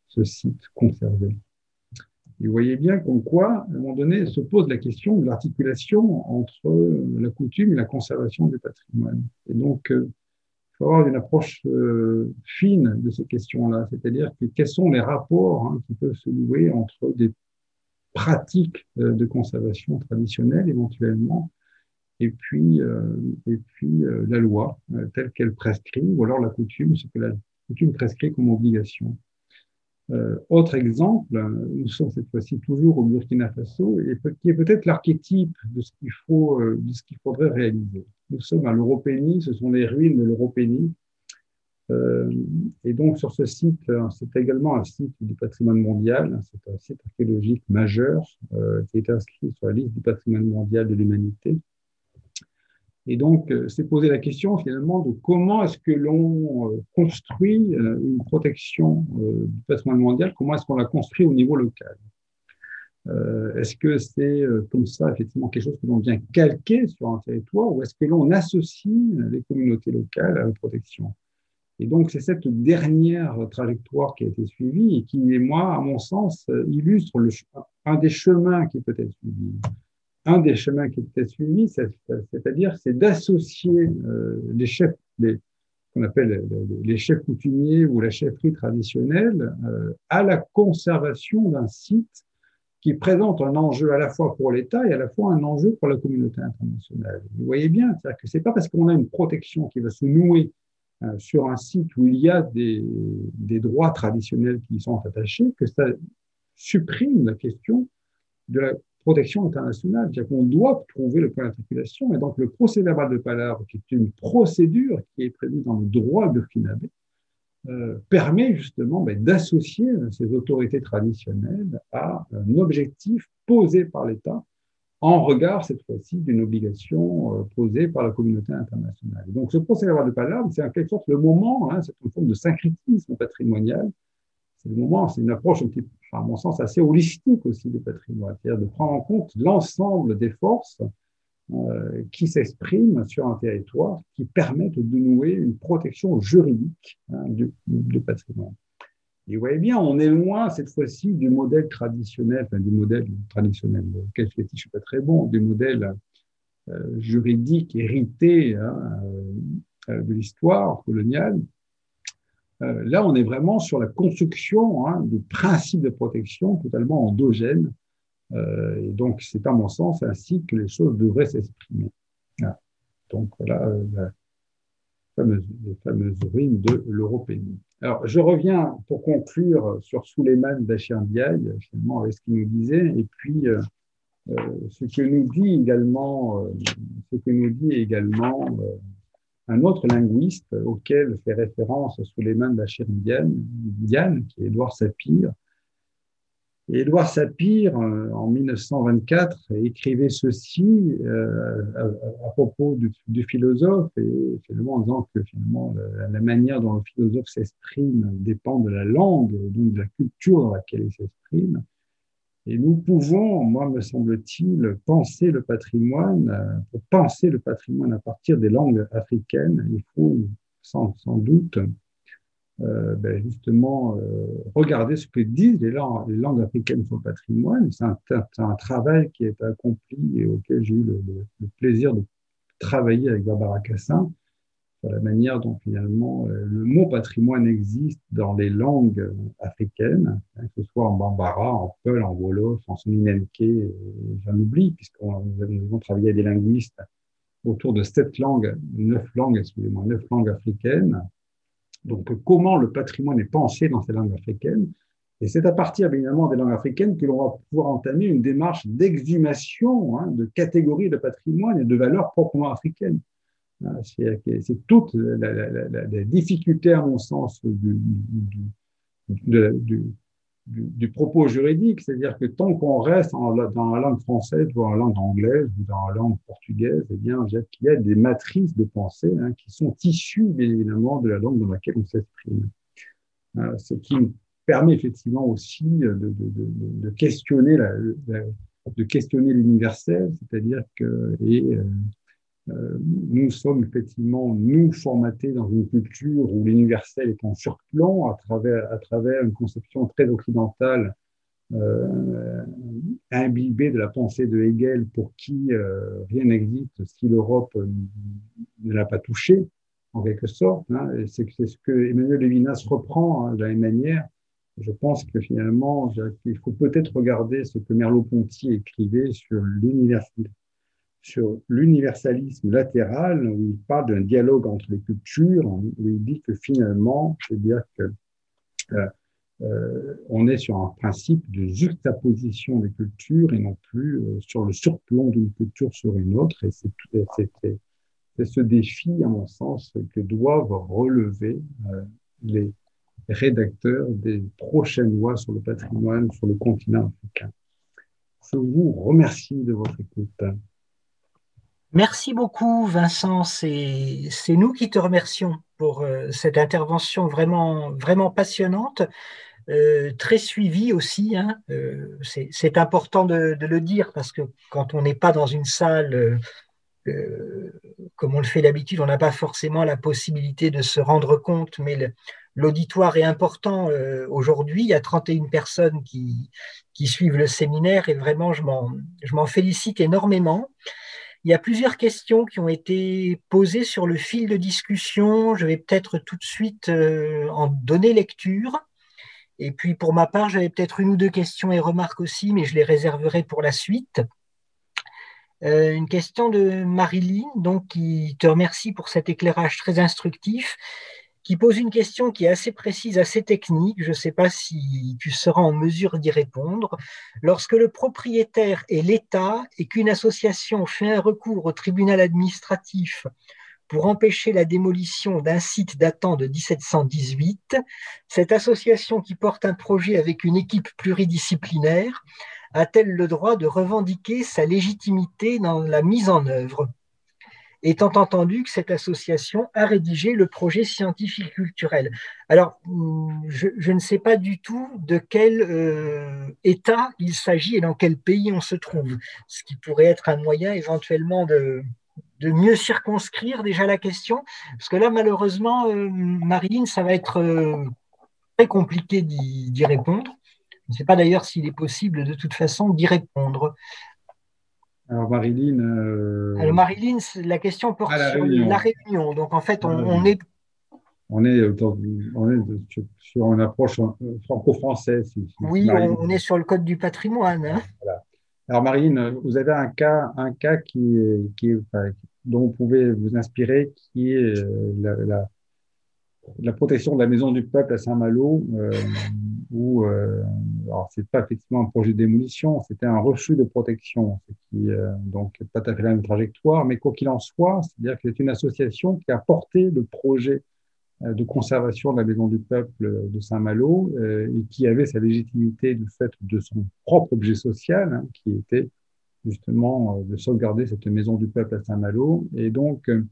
ce site conservé. Et vous voyez bien comme quoi, à un moment donné, se pose la question de l'articulation entre la coutume et la conservation du patrimoine. Et donc, euh, faut avoir une approche euh, fine de ces questions-là, c'est-à-dire que quels sont les rapports hein, qui peuvent se nouer entre des pratiques euh, de conservation traditionnelles éventuellement et puis, et puis la loi telle qu'elle prescrit, ou alors la coutume, ce que la coutume prescrit comme obligation. Euh, autre exemple, nous sommes cette fois-ci toujours au Burkina Faso, et qui est peut-être l'archétype de ce qu'il faut, euh, de ce qu'il faudrait réaliser. Nous sommes à l'Europénie, ce sont les ruines de l'Europénie. Euh, et donc sur ce site, hein, c'est également un site du patrimoine mondial, c'est un site archéologique majeur qui est inscrit sur la liste du patrimoine mondial de l'humanité. Et donc, c'est poser la question finalement de comment est-ce que l'on construit une protection du patrimoine mondial, comment est-ce qu'on la construit au niveau local. Est-ce que c'est comme ça, effectivement, quelque chose que l'on vient calquer sur un territoire ou est-ce que l'on associe les communautés locales à la protection? Et donc, c'est cette dernière trajectoire qui a été suivie et qui, moi, à mon sens, illustre le, un des chemins qui peut être suivi. Un des chemins qui peut être suivi, c'est-à-dire, c'est d'associer euh, les chefs, les, qu'on appelle les chefs coutumiers ou la chefferie traditionnelle, euh, à la conservation d'un site qui présente un enjeu à la fois pour l'État et à la fois un enjeu pour la communauté internationale. Vous voyez bien, c'est-à-dire que c'est pas parce qu'on a une protection qui va se nouer euh, sur un site où il y a des, droits traditionnels qui y sont attachés, que ça supprime la question de la protection internationale. C'est-à-dire qu'on doit trouver le point d'articulation. Et donc, le procès verbal de Palavre, qui est une procédure qui est prévue dans le droit burkinabé, permet justement ben, d'associer ces autorités traditionnelles à un objectif posé par l'État en regard, cette fois-ci, d'une obligation euh, posée par la communauté internationale. Donc, ce procès de Palerme, c'est en quelque sorte le moment, hein, c'est une forme de syncrétisme patrimonial. C'est le moment, c'est une approche, à mon sens, assez holistique aussi du patrimoine, c'est-à-dire de prendre en compte l'ensemble des forces euh, qui s'expriment sur un territoire, qui permettent de nouer une protection juridique hein, du, patrimoine. Et vous voyez bien, on est loin cette fois-ci du modèle traditionnel, du modèle traditionnel, lequel je ne suis pas très bon, du modèle euh, juridique hérité hein, euh, de l'histoire coloniale. Là, on est vraiment sur la construction hein, du principe de protection totalement endogène. Euh, et donc, c'est à mon sens ainsi que les choses devraient s'exprimer. Donc, voilà la fameuse, fameuses ruines de l'Européenne. Alors, je reviens pour conclure sur Souleymane Bachir Ndiaye, finalement, avec ce qu'il nous disait, et puis euh, euh, ce que nous dit également, euh, ce que nous dit également euh, un autre linguiste auquel fait référence Souleymane Bachir Ndiaye, qui est Édouard Sapir, et Édouard Sapir, euh, en 1924, écrivait ceci euh, à, propos du, philosophe, et finalement en disant que finalement la, manière dont le philosophe s'exprime dépend de la langue, donc de la culture dans laquelle il s'exprime. Et nous pouvons, moi me semble-t-il, penser le patrimoine, euh, penser le patrimoine à partir des langues africaines, il faut sans doute euh, ben justement euh, regarder ce que disent les langues, africaines sur le patrimoine. C'est un, travail qui est accompli et auquel j'ai eu le, le, plaisir de travailler avec Barbara Cassin sur la manière dont finalement euh, le mot patrimoine existe dans les langues africaines, hein, que ce soit en bambara, en peul, en wolof, en soninenke, j'en oublie, puisqu'on nous avons travaillé avec des linguistes autour de sept langues, neuf langues, excusez-moi, neuf langues africaines, donc, comment le patrimoine est pensé dans ces langues africaines? Et c'est à partir, évidemment, des langues africaines que l'on va pouvoir entamer une démarche d'exhumation hein, de catégories de patrimoine et de valeurs proprement africaines. Hein, c'est toute la, difficulté, à mon sens, du, du, du, propos juridique, c'est-à-dire que tant qu'on reste dans la langue française ou en langue anglaise ou dans la langue portugaise, eh bien, il y a des matrices de pensée hein, qui sont issues, bien évidemment, de la langue dans laquelle on s'exprime. Euh, ce qui permet effectivement aussi de, questionner de questionner l'universel, c'est-à-dire que euh, nous sommes effectivement, nous, formatés dans une culture où l'universel est en surplomb à travers, à travers une conception très occidentale, euh, imbibée de la pensée de Hegel pour qui euh, rien n'existe si l'Europe ne l'a pas touché, en quelque sorte. Hein, c'est ce que Emmanuel Levinas reprend hein, de la même manière. Je pense que finalement, il faut peut-être regarder ce que Merleau-Ponty écrivait sur l'universalité sur l'universalisme latéral, où il parle d'un dialogue entre les cultures, où il dit que finalement, c'est-à-dire que euh, euh, on est sur un principe de juxtaposition des cultures et non plus euh, sur le surplomb d'une culture sur une autre. Et c'est ce défi, à mon sens, que doivent relever les rédacteurs des prochaines lois sur le patrimoine sur le continent africain. Je vous remercie de votre écoute. Merci beaucoup, Vincent. C'est nous qui te remercions pour euh, cette intervention vraiment, vraiment passionnante, euh, très suivie aussi. Hein. Euh, c'est important de, le dire parce que quand on n'est pas dans une salle comme on le fait d'habitude, on n'a pas forcément la possibilité de se rendre compte, mais l'auditoire est important aujourd'hui. Il y a 31 personnes qui, qui suivent le séminaire et vraiment, je m'en félicite énormément. Il y a plusieurs questions qui ont été posées sur le fil de discussion. Je vais peut-être tout de suite euh, en donner lecture. Et puis pour ma part, j'avais peut-être une ou deux questions et remarques aussi, mais je les réserverai pour la suite. Euh, une question de Marilyn, donc qui te remercie pour cet éclairage très instructif qui pose une question qui est assez précise, assez technique. Je ne sais pas si tu seras en mesure d'y répondre. Lorsque le propriétaire est l'État et qu'une association fait un recours au tribunal administratif pour empêcher la démolition d'un site datant de 1718, cette association qui porte un projet avec une équipe pluridisciplinaire a-t-elle le droit de revendiquer sa légitimité dans la mise en œuvre? Étant entendu que cette association a rédigé le projet scientifique culturel. Alors, je, ne sais pas du tout de quel euh, État il s'agit et dans quel pays on se trouve, ce qui pourrait être un moyen éventuellement de, mieux circonscrire déjà la question, parce que là, malheureusement, euh, Marine, ça va être euh, très compliqué d'y répondre. Je ne sais pas d'ailleurs s'il est possible de toute façon d'y répondre. Alors Marilyn. Euh... Alors Marilyn, la question porte sur la Réunion. Donc en fait, on, est. On est, on est sur une approche franco-française. oui, on, est sur le code du patrimoine. Hein. Voilà. Alors Marilyn, vous avez un cas, un cas qui, qui dont vous pouvez vous inspirer, qui est euh, la, la, la protection de la maison du peuple à Saint-Malo. Euh, où, euh, alors c'est pas effectivement un projet de démolition, c'était un refus de protection, ce qui euh, donc pas tout à fait la même trajectoire, mais quoi qu'il en soit, c'est-à-dire que c'est une association qui a porté le projet euh, de conservation de la maison du peuple de Saint-Malo euh, et qui avait sa légitimité du fait de son propre objet social, hein, qui était justement de sauvegarder cette maison du peuple à Saint-Malo. Et donc, euh,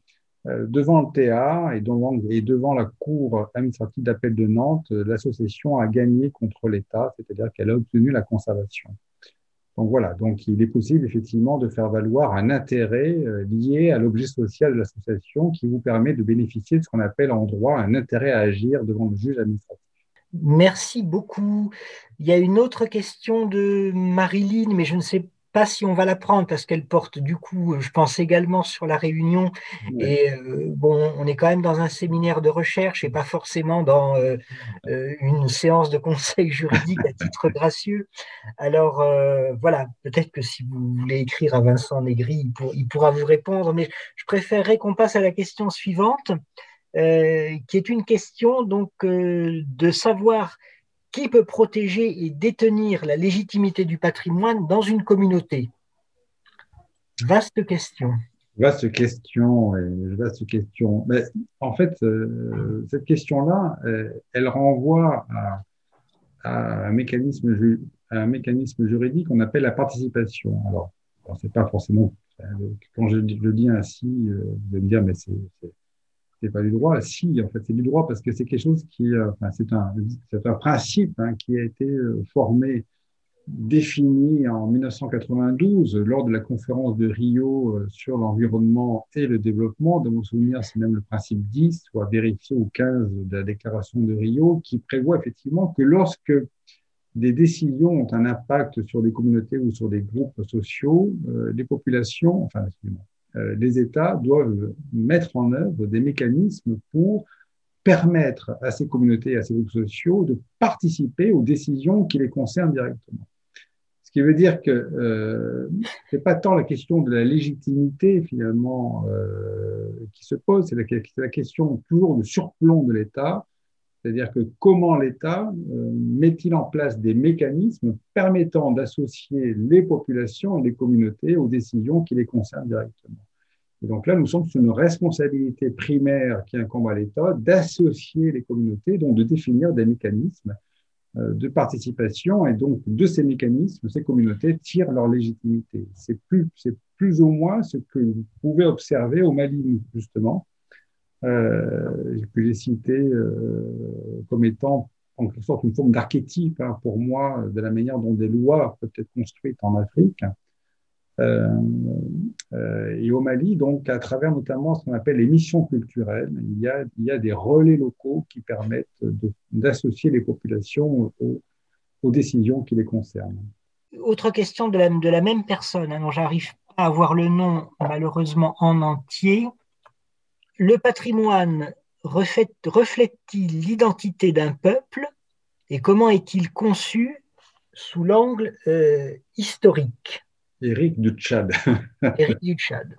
devant le TA et devant, et devant la Cour administrative d'appel de Nantes, euh, l'association a gagné contre l'État, c'est-à-dire qu'elle a obtenu la conservation. Donc voilà, donc il est possible effectivement de faire valoir un intérêt euh, lié à l'objet social de l'association qui vous permet de bénéficier de ce qu'on appelle en droit un intérêt à agir devant le juge administratif. Merci beaucoup. Il y a une autre question de Marilyn, mais je ne sais pas si on va la prendre parce qu'elle porte du coup, je pense également sur la réunion. Et euh, bon, on est quand même dans un séminaire de recherche et pas forcément dans euh, euh, une séance de conseil juridique à titre gracieux. Alors voilà, peut-être que si vous voulez écrire à Vincent Négri, il, pourra vous répondre. Mais je préférerais qu'on passe à la question suivante, qui est une question donc de savoir qui peut protéger et détenir la légitimité du patrimoine dans une communauté? Vaste question. Vaste question, vaste question. Mais en fait, euh, cette question-là, euh, elle renvoie à, un mécanisme, un mécanisme juridique qu'on appelle la participation. Alors, c'est pas forcément, quand je, le dis ainsi, euh, vous allez me dire, mais c'est c'est pas du droit. Si, en fait, c'est du droit parce que c'est quelque chose qui, euh, enfin, c'est un, c'est un principe hein, qui a été euh, formé, défini en 1992 lors de la conférence de Rio euh, sur l'environnement et le développement. De mon souvenir, c'est même le principe 10, soit vérifié au 15 de la déclaration de Rio, qui prévoit effectivement que lorsque des décisions ont un impact sur des communautés ou sur des groupes sociaux, les populations, enfin, euh, les États doivent mettre en œuvre des mécanismes pour permettre à ces communautés à ces groupes sociaux de participer aux décisions qui les concernent directement. Ce qui veut dire que euh, c'est pas tant la question de la légitimité finalement euh, qui se pose, c'est la, la, question toujours de surplomb de l'État, c'est-à-dire que comment l'État euh, met-il en place des mécanismes permettant d'associer les populations et les communautés aux décisions qui les concernent directement? Et donc là, nous sommes sur une responsabilité primaire qui incombe à l'État d'associer les communautés, donc de définir des mécanismes euh, de participation et donc de ces mécanismes, ces communautés tirent leur légitimité. C'est plus, plus ou moins ce que vous pouvez observer au Mali, justement, euh, que j'ai cité euh, comme étant en quelque sorte une forme d'archétype hein, pour moi de la manière dont des lois peuvent être construites en Afrique. Euh, euh, et au Mali, donc, à travers notamment ce qu'on appelle les missions culturelles, il y a, il y a des relais locaux qui permettent d'associer les populations aux, décisions qui les concernent. Autre question de la, de la même personne, hein, dont j'arrive pas à avoir le nom malheureusement en entier. Le patrimoine reflète-t-il l'identité d'un peuple et comment est-il conçu sous l'angle euh, historique? Éric du Tchad. Éric du Tchad.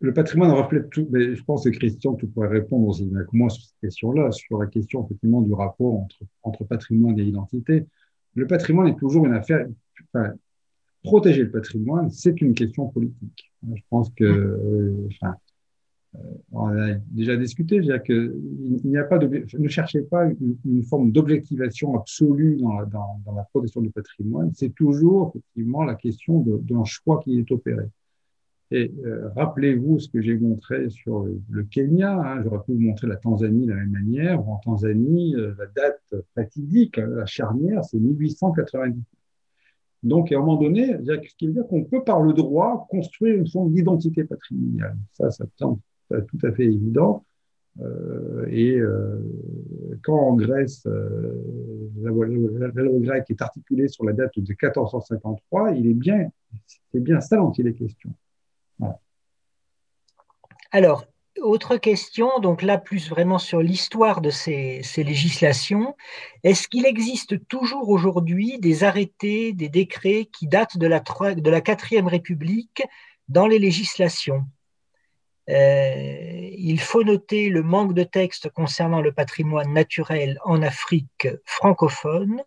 Le patrimoine reflète tout, mais je pense que Christian, tu pourrais répondre aussi avec moi sur cette question-là, sur la question effectivement du rapport entre, entre patrimoine et identité. Le patrimoine est toujours une affaire. Enfin, protéger le patrimoine, c'est une question politique. Je pense que, euh, enfin, euh, on a déjà discuté, il n'y a pas ne cherchez pas une, forme d'objectivation absolue dans la, protection du patrimoine. C'est toujours effectivement la question d'un choix qui est opéré. Et euh, rappelez-vous ce que j'ai montré sur le, Kenya. Hein, J'aurais pu vous montrer la Tanzanie de la même manière. En Tanzanie, euh, la date fatidique, la charnière, c'est 1890. Donc, à un moment donné, ce qui veut dire qu'on peut, par le droit, construire une forme d'identité patrimoniale. Ça, ça tient tout à fait évident. Euh, et euh, quand en Grèce, euh, la, loi grecque est articulée sur la date de 1453, il est bien, c'est bien ça dont il est question. Alors, autre question, donc là plus vraiment sur l'histoire de ces, législations. Est-ce qu'il existe toujours aujourd'hui des arrêtés, des décrets qui datent de la, de la 4 République dans les législations? Euh, il faut noter le manque de textes concernant le patrimoine naturel en Afrique francophone.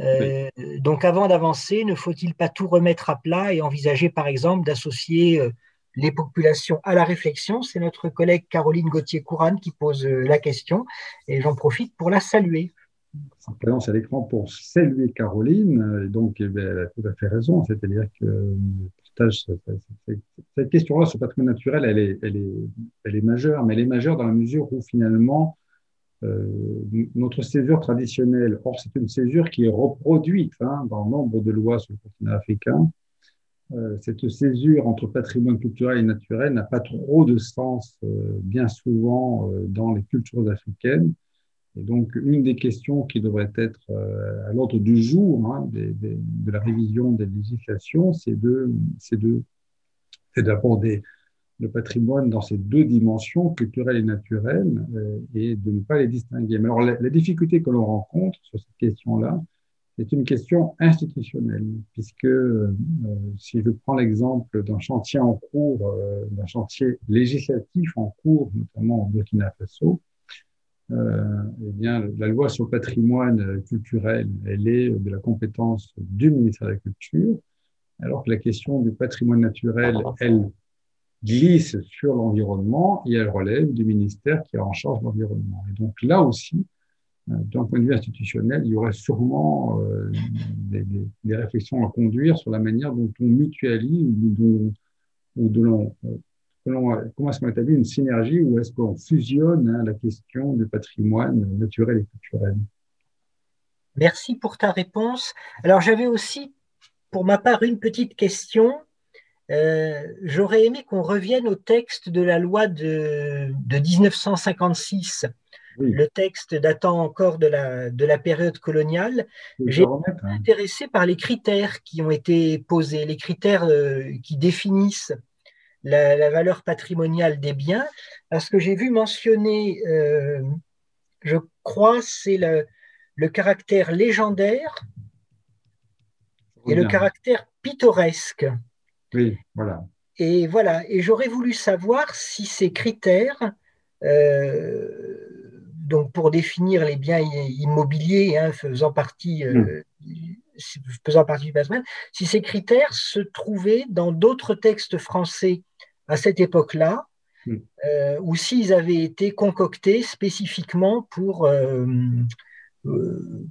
Euh, donc avant d'avancer, ne faut-il pas tout remettre à plat et envisager par exemple d'associer euh, les populations à la réflexion? C'est notre collègue Caroline Gauthier-Couran qui pose la question et j'en profite pour la saluer. En présence à l'écran pour saluer Caroline, donc eh ben, elle a tout à fait raison, c'est-à-dire que cette question-là le patrimoine naturel, elle est, majeure, mais elle est majeure dans la mesure où finalement, euh, notre césure traditionnelle, or c'est une césure qui est reproduite hein, dans nombre de lois sur le continent africain, euh, cette césure entre patrimoine culturel et naturel n'a pas trop de sens euh, bien souvent dans les cultures africaines. Et donc, une des questions qui devrait être euh, à l'ordre du jour hein, de la révision des législations, c'est de, de, d'aborder le patrimoine dans ces deux dimensions, culturelle et naturelle, euh, et de ne pas les distinguer. Mais alors, la, difficulté que l'on rencontre sur cette question-là, c'est une question institutionnelle, puisque euh, si je prends l'exemple d'un chantier en cours, d'un chantier législatif en cours, notamment en Burkina Faso, euh, eh bien, la loi sur le patrimoine culturel, elle est de la compétence du ministère de la Culture, alors que la question du patrimoine naturel, elle glisse sur l'environnement et elle relève du ministère qui a en charge l'environnement. Et donc là aussi, euh, d'un point de vue institutionnel, il y aurait sûrement euh, des, des, des, réflexions à conduire sur la manière dont on mutualise ou dont, ou de l'on comment est-ce qu'on établit une synergie ou est-ce qu'on fusionne hein, la question du patrimoine naturel et culturel? Merci pour ta réponse. Alors j'avais aussi, pour ma part, une petite question. Euh, j'aurais aimé qu'on revienne au texte de la loi de, 1956, le texte datant encore de la, de la période coloniale. J'ai été hein. intéressé par les critères qui ont été posés, les critères euh, qui définissent la, valeur patrimoniale des biens, parce que j'ai vu mentionner, euh, je crois, c'est le, le, caractère légendaire et le caractère pittoresque. Oui, voilà. Et voilà, et j'aurais voulu savoir si ces critères, euh, donc pour définir les biens immobiliers hein, faisant partie euh, hmm faisant partie du patrimoine, si ces critères se trouvaient dans d'autres textes français à cette époque-là, hmm. euh, ou s'ils avaient été concoctés spécifiquement pour, euh, euh,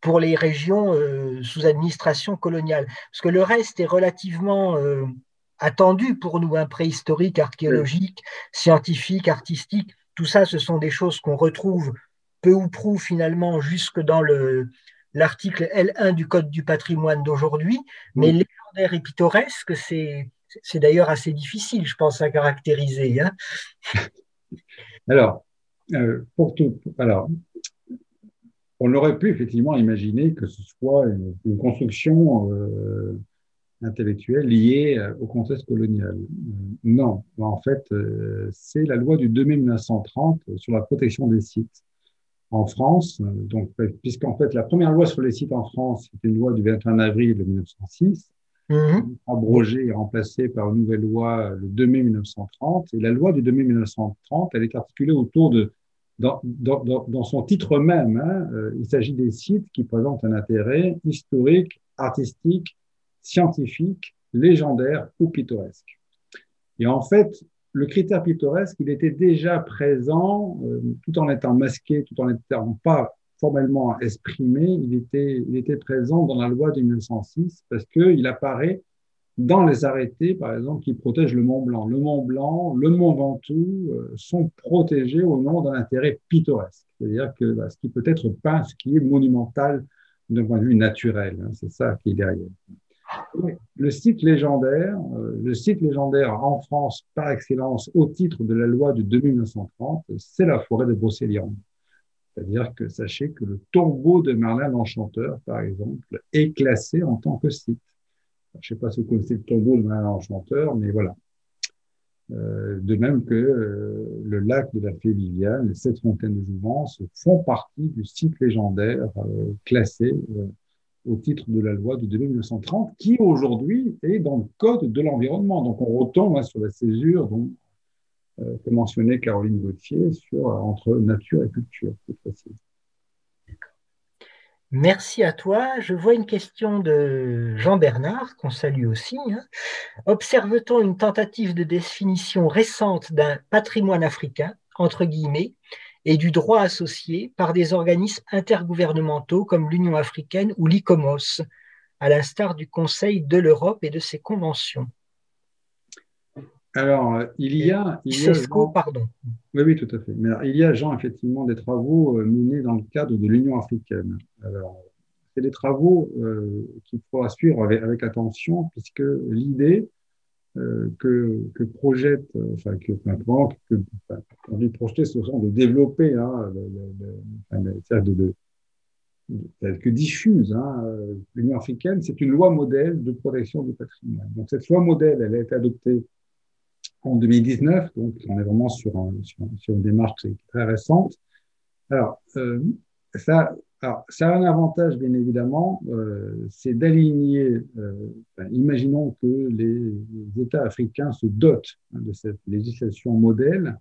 pour les régions sous administration coloniale. Parce que le reste est relativement attendu pour nous, un préhistorique, archéologique, scientifique, artistique. Tout ça, ce sont des choses qu'on retrouve peu ou prou finalement jusque dans l'article L1 du Code du patrimoine d'aujourd'hui. Mais légendaire et pittoresque, c'est, d'ailleurs assez difficile, je pense, à caractériser. Hein. alors, euh, pour tout, alors, on aurait pu effectivement imaginer que ce soit une, construction euh, intellectuelle liée euh, au contexte colonial. non, en fait, c'est la loi du 2 mai 1930 sur la protection des sites en France. Donc, puisqu'en fait, la première loi sur les sites en France, c'était une loi du 21 avril 1906, mmh. abrogée et remplacée par une nouvelle loi le 2 mai 1930. Et la loi du 2 mai 1930, elle est articulée autour de, dans, dans, dans son titre même, hein, euh, il s'agit des sites qui présentent un intérêt historique, artistique, scientifique, légendaire ou pittoresque. Et en fait, le critère pittoresque, il était déjà présent, euh, tout en étant masqué, tout en n'étant pas formellement exprimé, il était, il était présent dans la loi de 1906 parce qu'il apparaît dans les arrêtés, par exemple, qui protègent le Mont Blanc. Le Mont Blanc, le Mont Ventoux euh, sont protégés au nom d'un intérêt pittoresque, c'est-à-dire que bah, ce qui peut être peint, ce qui est monumental d'un point de vue naturel, hein, c'est ça qui est derrière. Le site légendaire, euh, le site légendaire en France par excellence au titre de la loi de 2930, c'est la forêt de Brocéliande. C'est-à-dire que sachez que le tombeau de Merlin l'Enchanteur, par exemple, est classé en tant que site. Je ne sais pas si vous connaissez le tombeau de Merlin l'Enchanteur, mais voilà. Euh, de même que euh, le lac de la Fée Viviane, les sept fontaines de Jouvence font partie du site légendaire classé au titre de la loi de 1930, qui aujourd'hui est dans le Code de l'environnement. Donc on retombe hein, sur la césure dont, euh, que mentionnait Caroline Gauthier sur, euh, entre nature et culture, Merci à toi. Je vois une question de Jean Bernard, qu'on salue aussi. Hein. Observe-t-on une tentative de définition récente d'un patrimoine africain, entre guillemets, et du droit associé par des organismes intergouvernementaux comme l'Union africaine ou l'ICOMOS, à l'instar du Conseil de l'Europe et de ses conventions. Alors, il y a. Il y a pardon. Oui, oui, tout à fait. Mais il y a, Jean, effectivement, des travaux euh, menés dans le cadre de l'Union africaine. Alors, c'est des travaux euh, qu'il faudra suivre avec, avec attention, puisque l'idée, euh, que, que, projette, euh, enfin, que, enfin, que, on dit projeter, ce sont de développer, hein, de, de, de, que diffuse hein, l'Union africaine, c'est une loi modèle de protection du patrimoine. Donc cette loi modèle, elle a été adoptée en 2019, donc on est vraiment sur, un, sur, sur une démarche très récente. Alors, euh, ça, alors, ça a un avantage, bien évidemment, euh, c'est d'aligner, euh, imaginons que les, États africains se dotent hein, de cette législation modèle,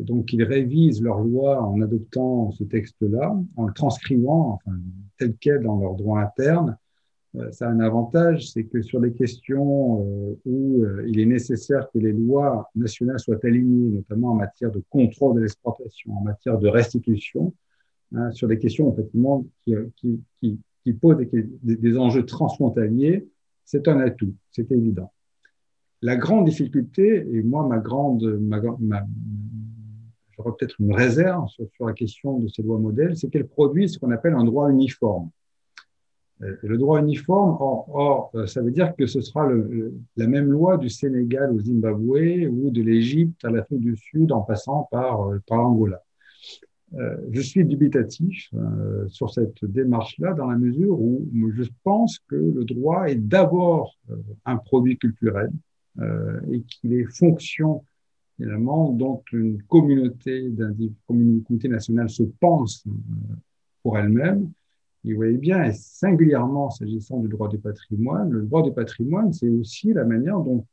et donc ils révisent leur loi en adoptant ce texte-là, en le transcrivant tel quel dans leur droit interne. Euh, ça a un avantage, c'est que sur les questions où il est nécessaire que les lois nationales soient alignées, notamment en matière de contrôle de l'exportation, en matière de restitution, Hein, sur des questions effectivement qui, qui, posent des, enjeux transfrontaliers, c'est un atout, c'est évident. La grande difficulté, et moi ma grande, ma, j'aurais peut-être une réserve sur, la question de ces lois modèles, c'est qu'elles produisent ce qu'on appelle un droit uniforme. Euh, le droit uniforme, or, or, euh, ça veut dire que ce sera la même loi du Sénégal au Zimbabwe ou de l'Égypte à l'Afrique du Sud en passant euh, par l'Angola. Euh, je suis dubitatif euh, sur cette démarche-là dans la mesure où je pense que le droit est d'abord euh, un produit culturel et qu'il est fonction évidemment dont une communauté, nationale se pense pour elle-même. Et vous voyez bien, et singulièrement s'agissant du droit du patrimoine, le droit du patrimoine, c'est aussi la manière dont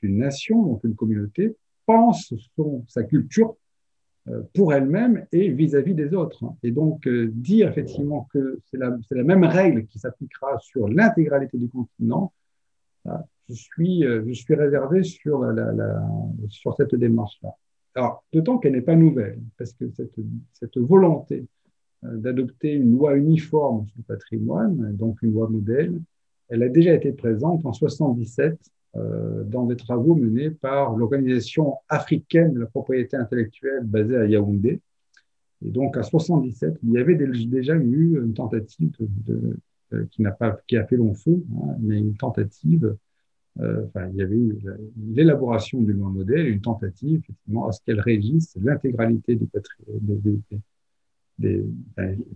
une nation, dont une communauté pense son, sa culture pour elle-même et vis-à-vis des autres. Et donc, euh, dire effectivement que c'est la, même règle qui s'appliquera sur l'intégralité du continent, je suis, euh, je suis réservé sur, sur cette démarche-là. Alors, d'autant qu'elle n'est pas nouvelle, parce que cette, cette volonté d'adopter une loi uniforme sur le patrimoine, donc une loi modèle. Elle a déjà été présente en 77 euh, dans des travaux menés par l'Organisation africaine de la propriété intellectuelle basée à Yaoundé. Et donc, à 77, il y avait déjà eu une tentative euh, qui n'a pas, qui a fait long feu, hein, mais une tentative. Euh, enfin, il y avait eu l'élaboration d'une loi modèle, une tentative effectivement à ce qu'elle régisse l'intégralité du patrimoine, des, des,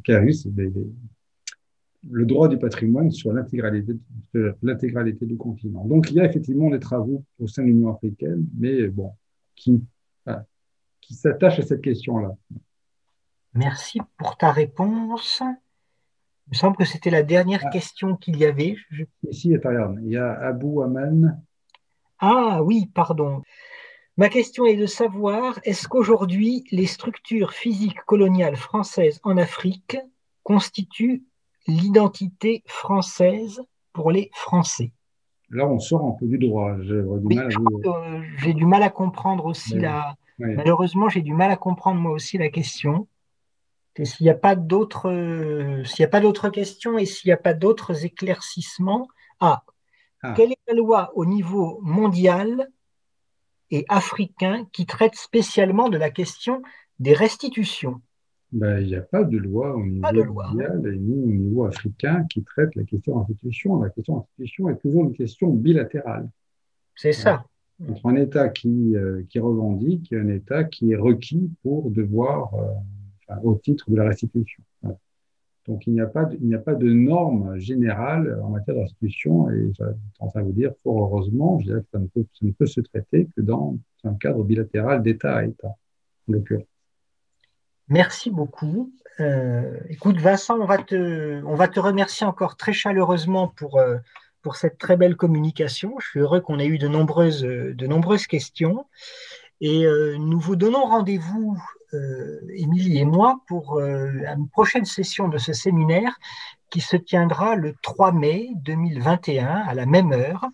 des, le droit du patrimoine sur l'intégralité l'intégralité du continent. Donc, il y a effectivement des travaux au sein de l'Union africaine, mais bon, qui, qui s'attachent à cette question-là. Merci pour ta réponse. Il me semble que c'était la dernière ah. question qu'il y avait. Ici, regarde, il y a Abou Aman. Ah oui, pardon. Ma question est de savoir, est-ce qu'aujourd'hui, les structures physiques coloniales françaises en Afrique constituent l'identité française pour les Français Là, on sort un peu du droit. J'ai du, mal à comprendre aussi la. Malheureusement, j'ai du mal à comprendre moi aussi la question. S'il n'y a pas d'autres, s'il a pas d'autres questions et s'il n'y a pas d'autres éclaircissements, ah, ah, quelle est la loi au niveau mondial et africain qui traite spécialement de la question des restitutions? Ben, il n'y a pas de loi au niveau mondial et ni au niveau africain qui traite la question d'institution. La question d'institution est toujours une question bilatérale. C'est ça. Entre un État qui, euh, qui revendique et un État qui est requis pour devoir, euh, au titre de la restitution. Donc il n'y a pas de, il n'y a pas de norme générale en matière de restitution et j'ai tendance à vous dire fort heureusement, je dirais que ça ne peut, ça ne peut se traiter que dans un cadre bilatéral d'État à État, en l'occurrence. Merci beaucoup. Euh, écoute, Vincent, on va, te, on va te remercier encore très chaleureusement pour, euh, pour cette très belle communication. Je suis heureux qu'on ait eu de nombreuses, de nombreuses questions. Et euh, nous vous donnons rendez-vous, Émilie et moi, pour une prochaine session de ce séminaire qui se tiendra le 3 mai 2021 à la même heure.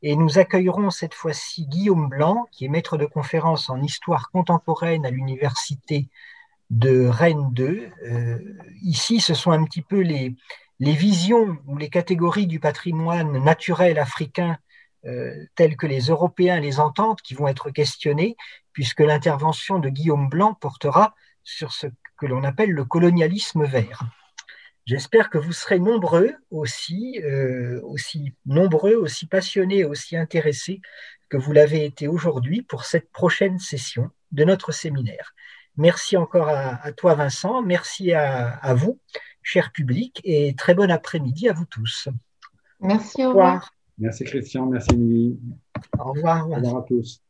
Et nous accueillerons cette fois-ci Guillaume Blanc, qui est maître de conférence en histoire contemporaine à l'université de Rennes 2. Euh, ici, ce sont un petit peu les, visions ou les catégories du patrimoine naturel africain euh, telles que les Européens les entendent qui vont être questionnées, puisque l'intervention de Guillaume Blanc portera sur ce que l'on appelle le colonialisme vert. J'espère que vous serez nombreux aussi, euh, aussi nombreux, aussi passionnés, aussi intéressés que vous l'avez été aujourd'hui pour cette prochaine session de notre séminaire. Merci encore à, toi, Vincent. Merci à, vous, cher public, et très bon après-midi à vous tous. Merci, au revoir. Merci, Christian. Merci, Émilie. Au revoir. Au revoir à tous.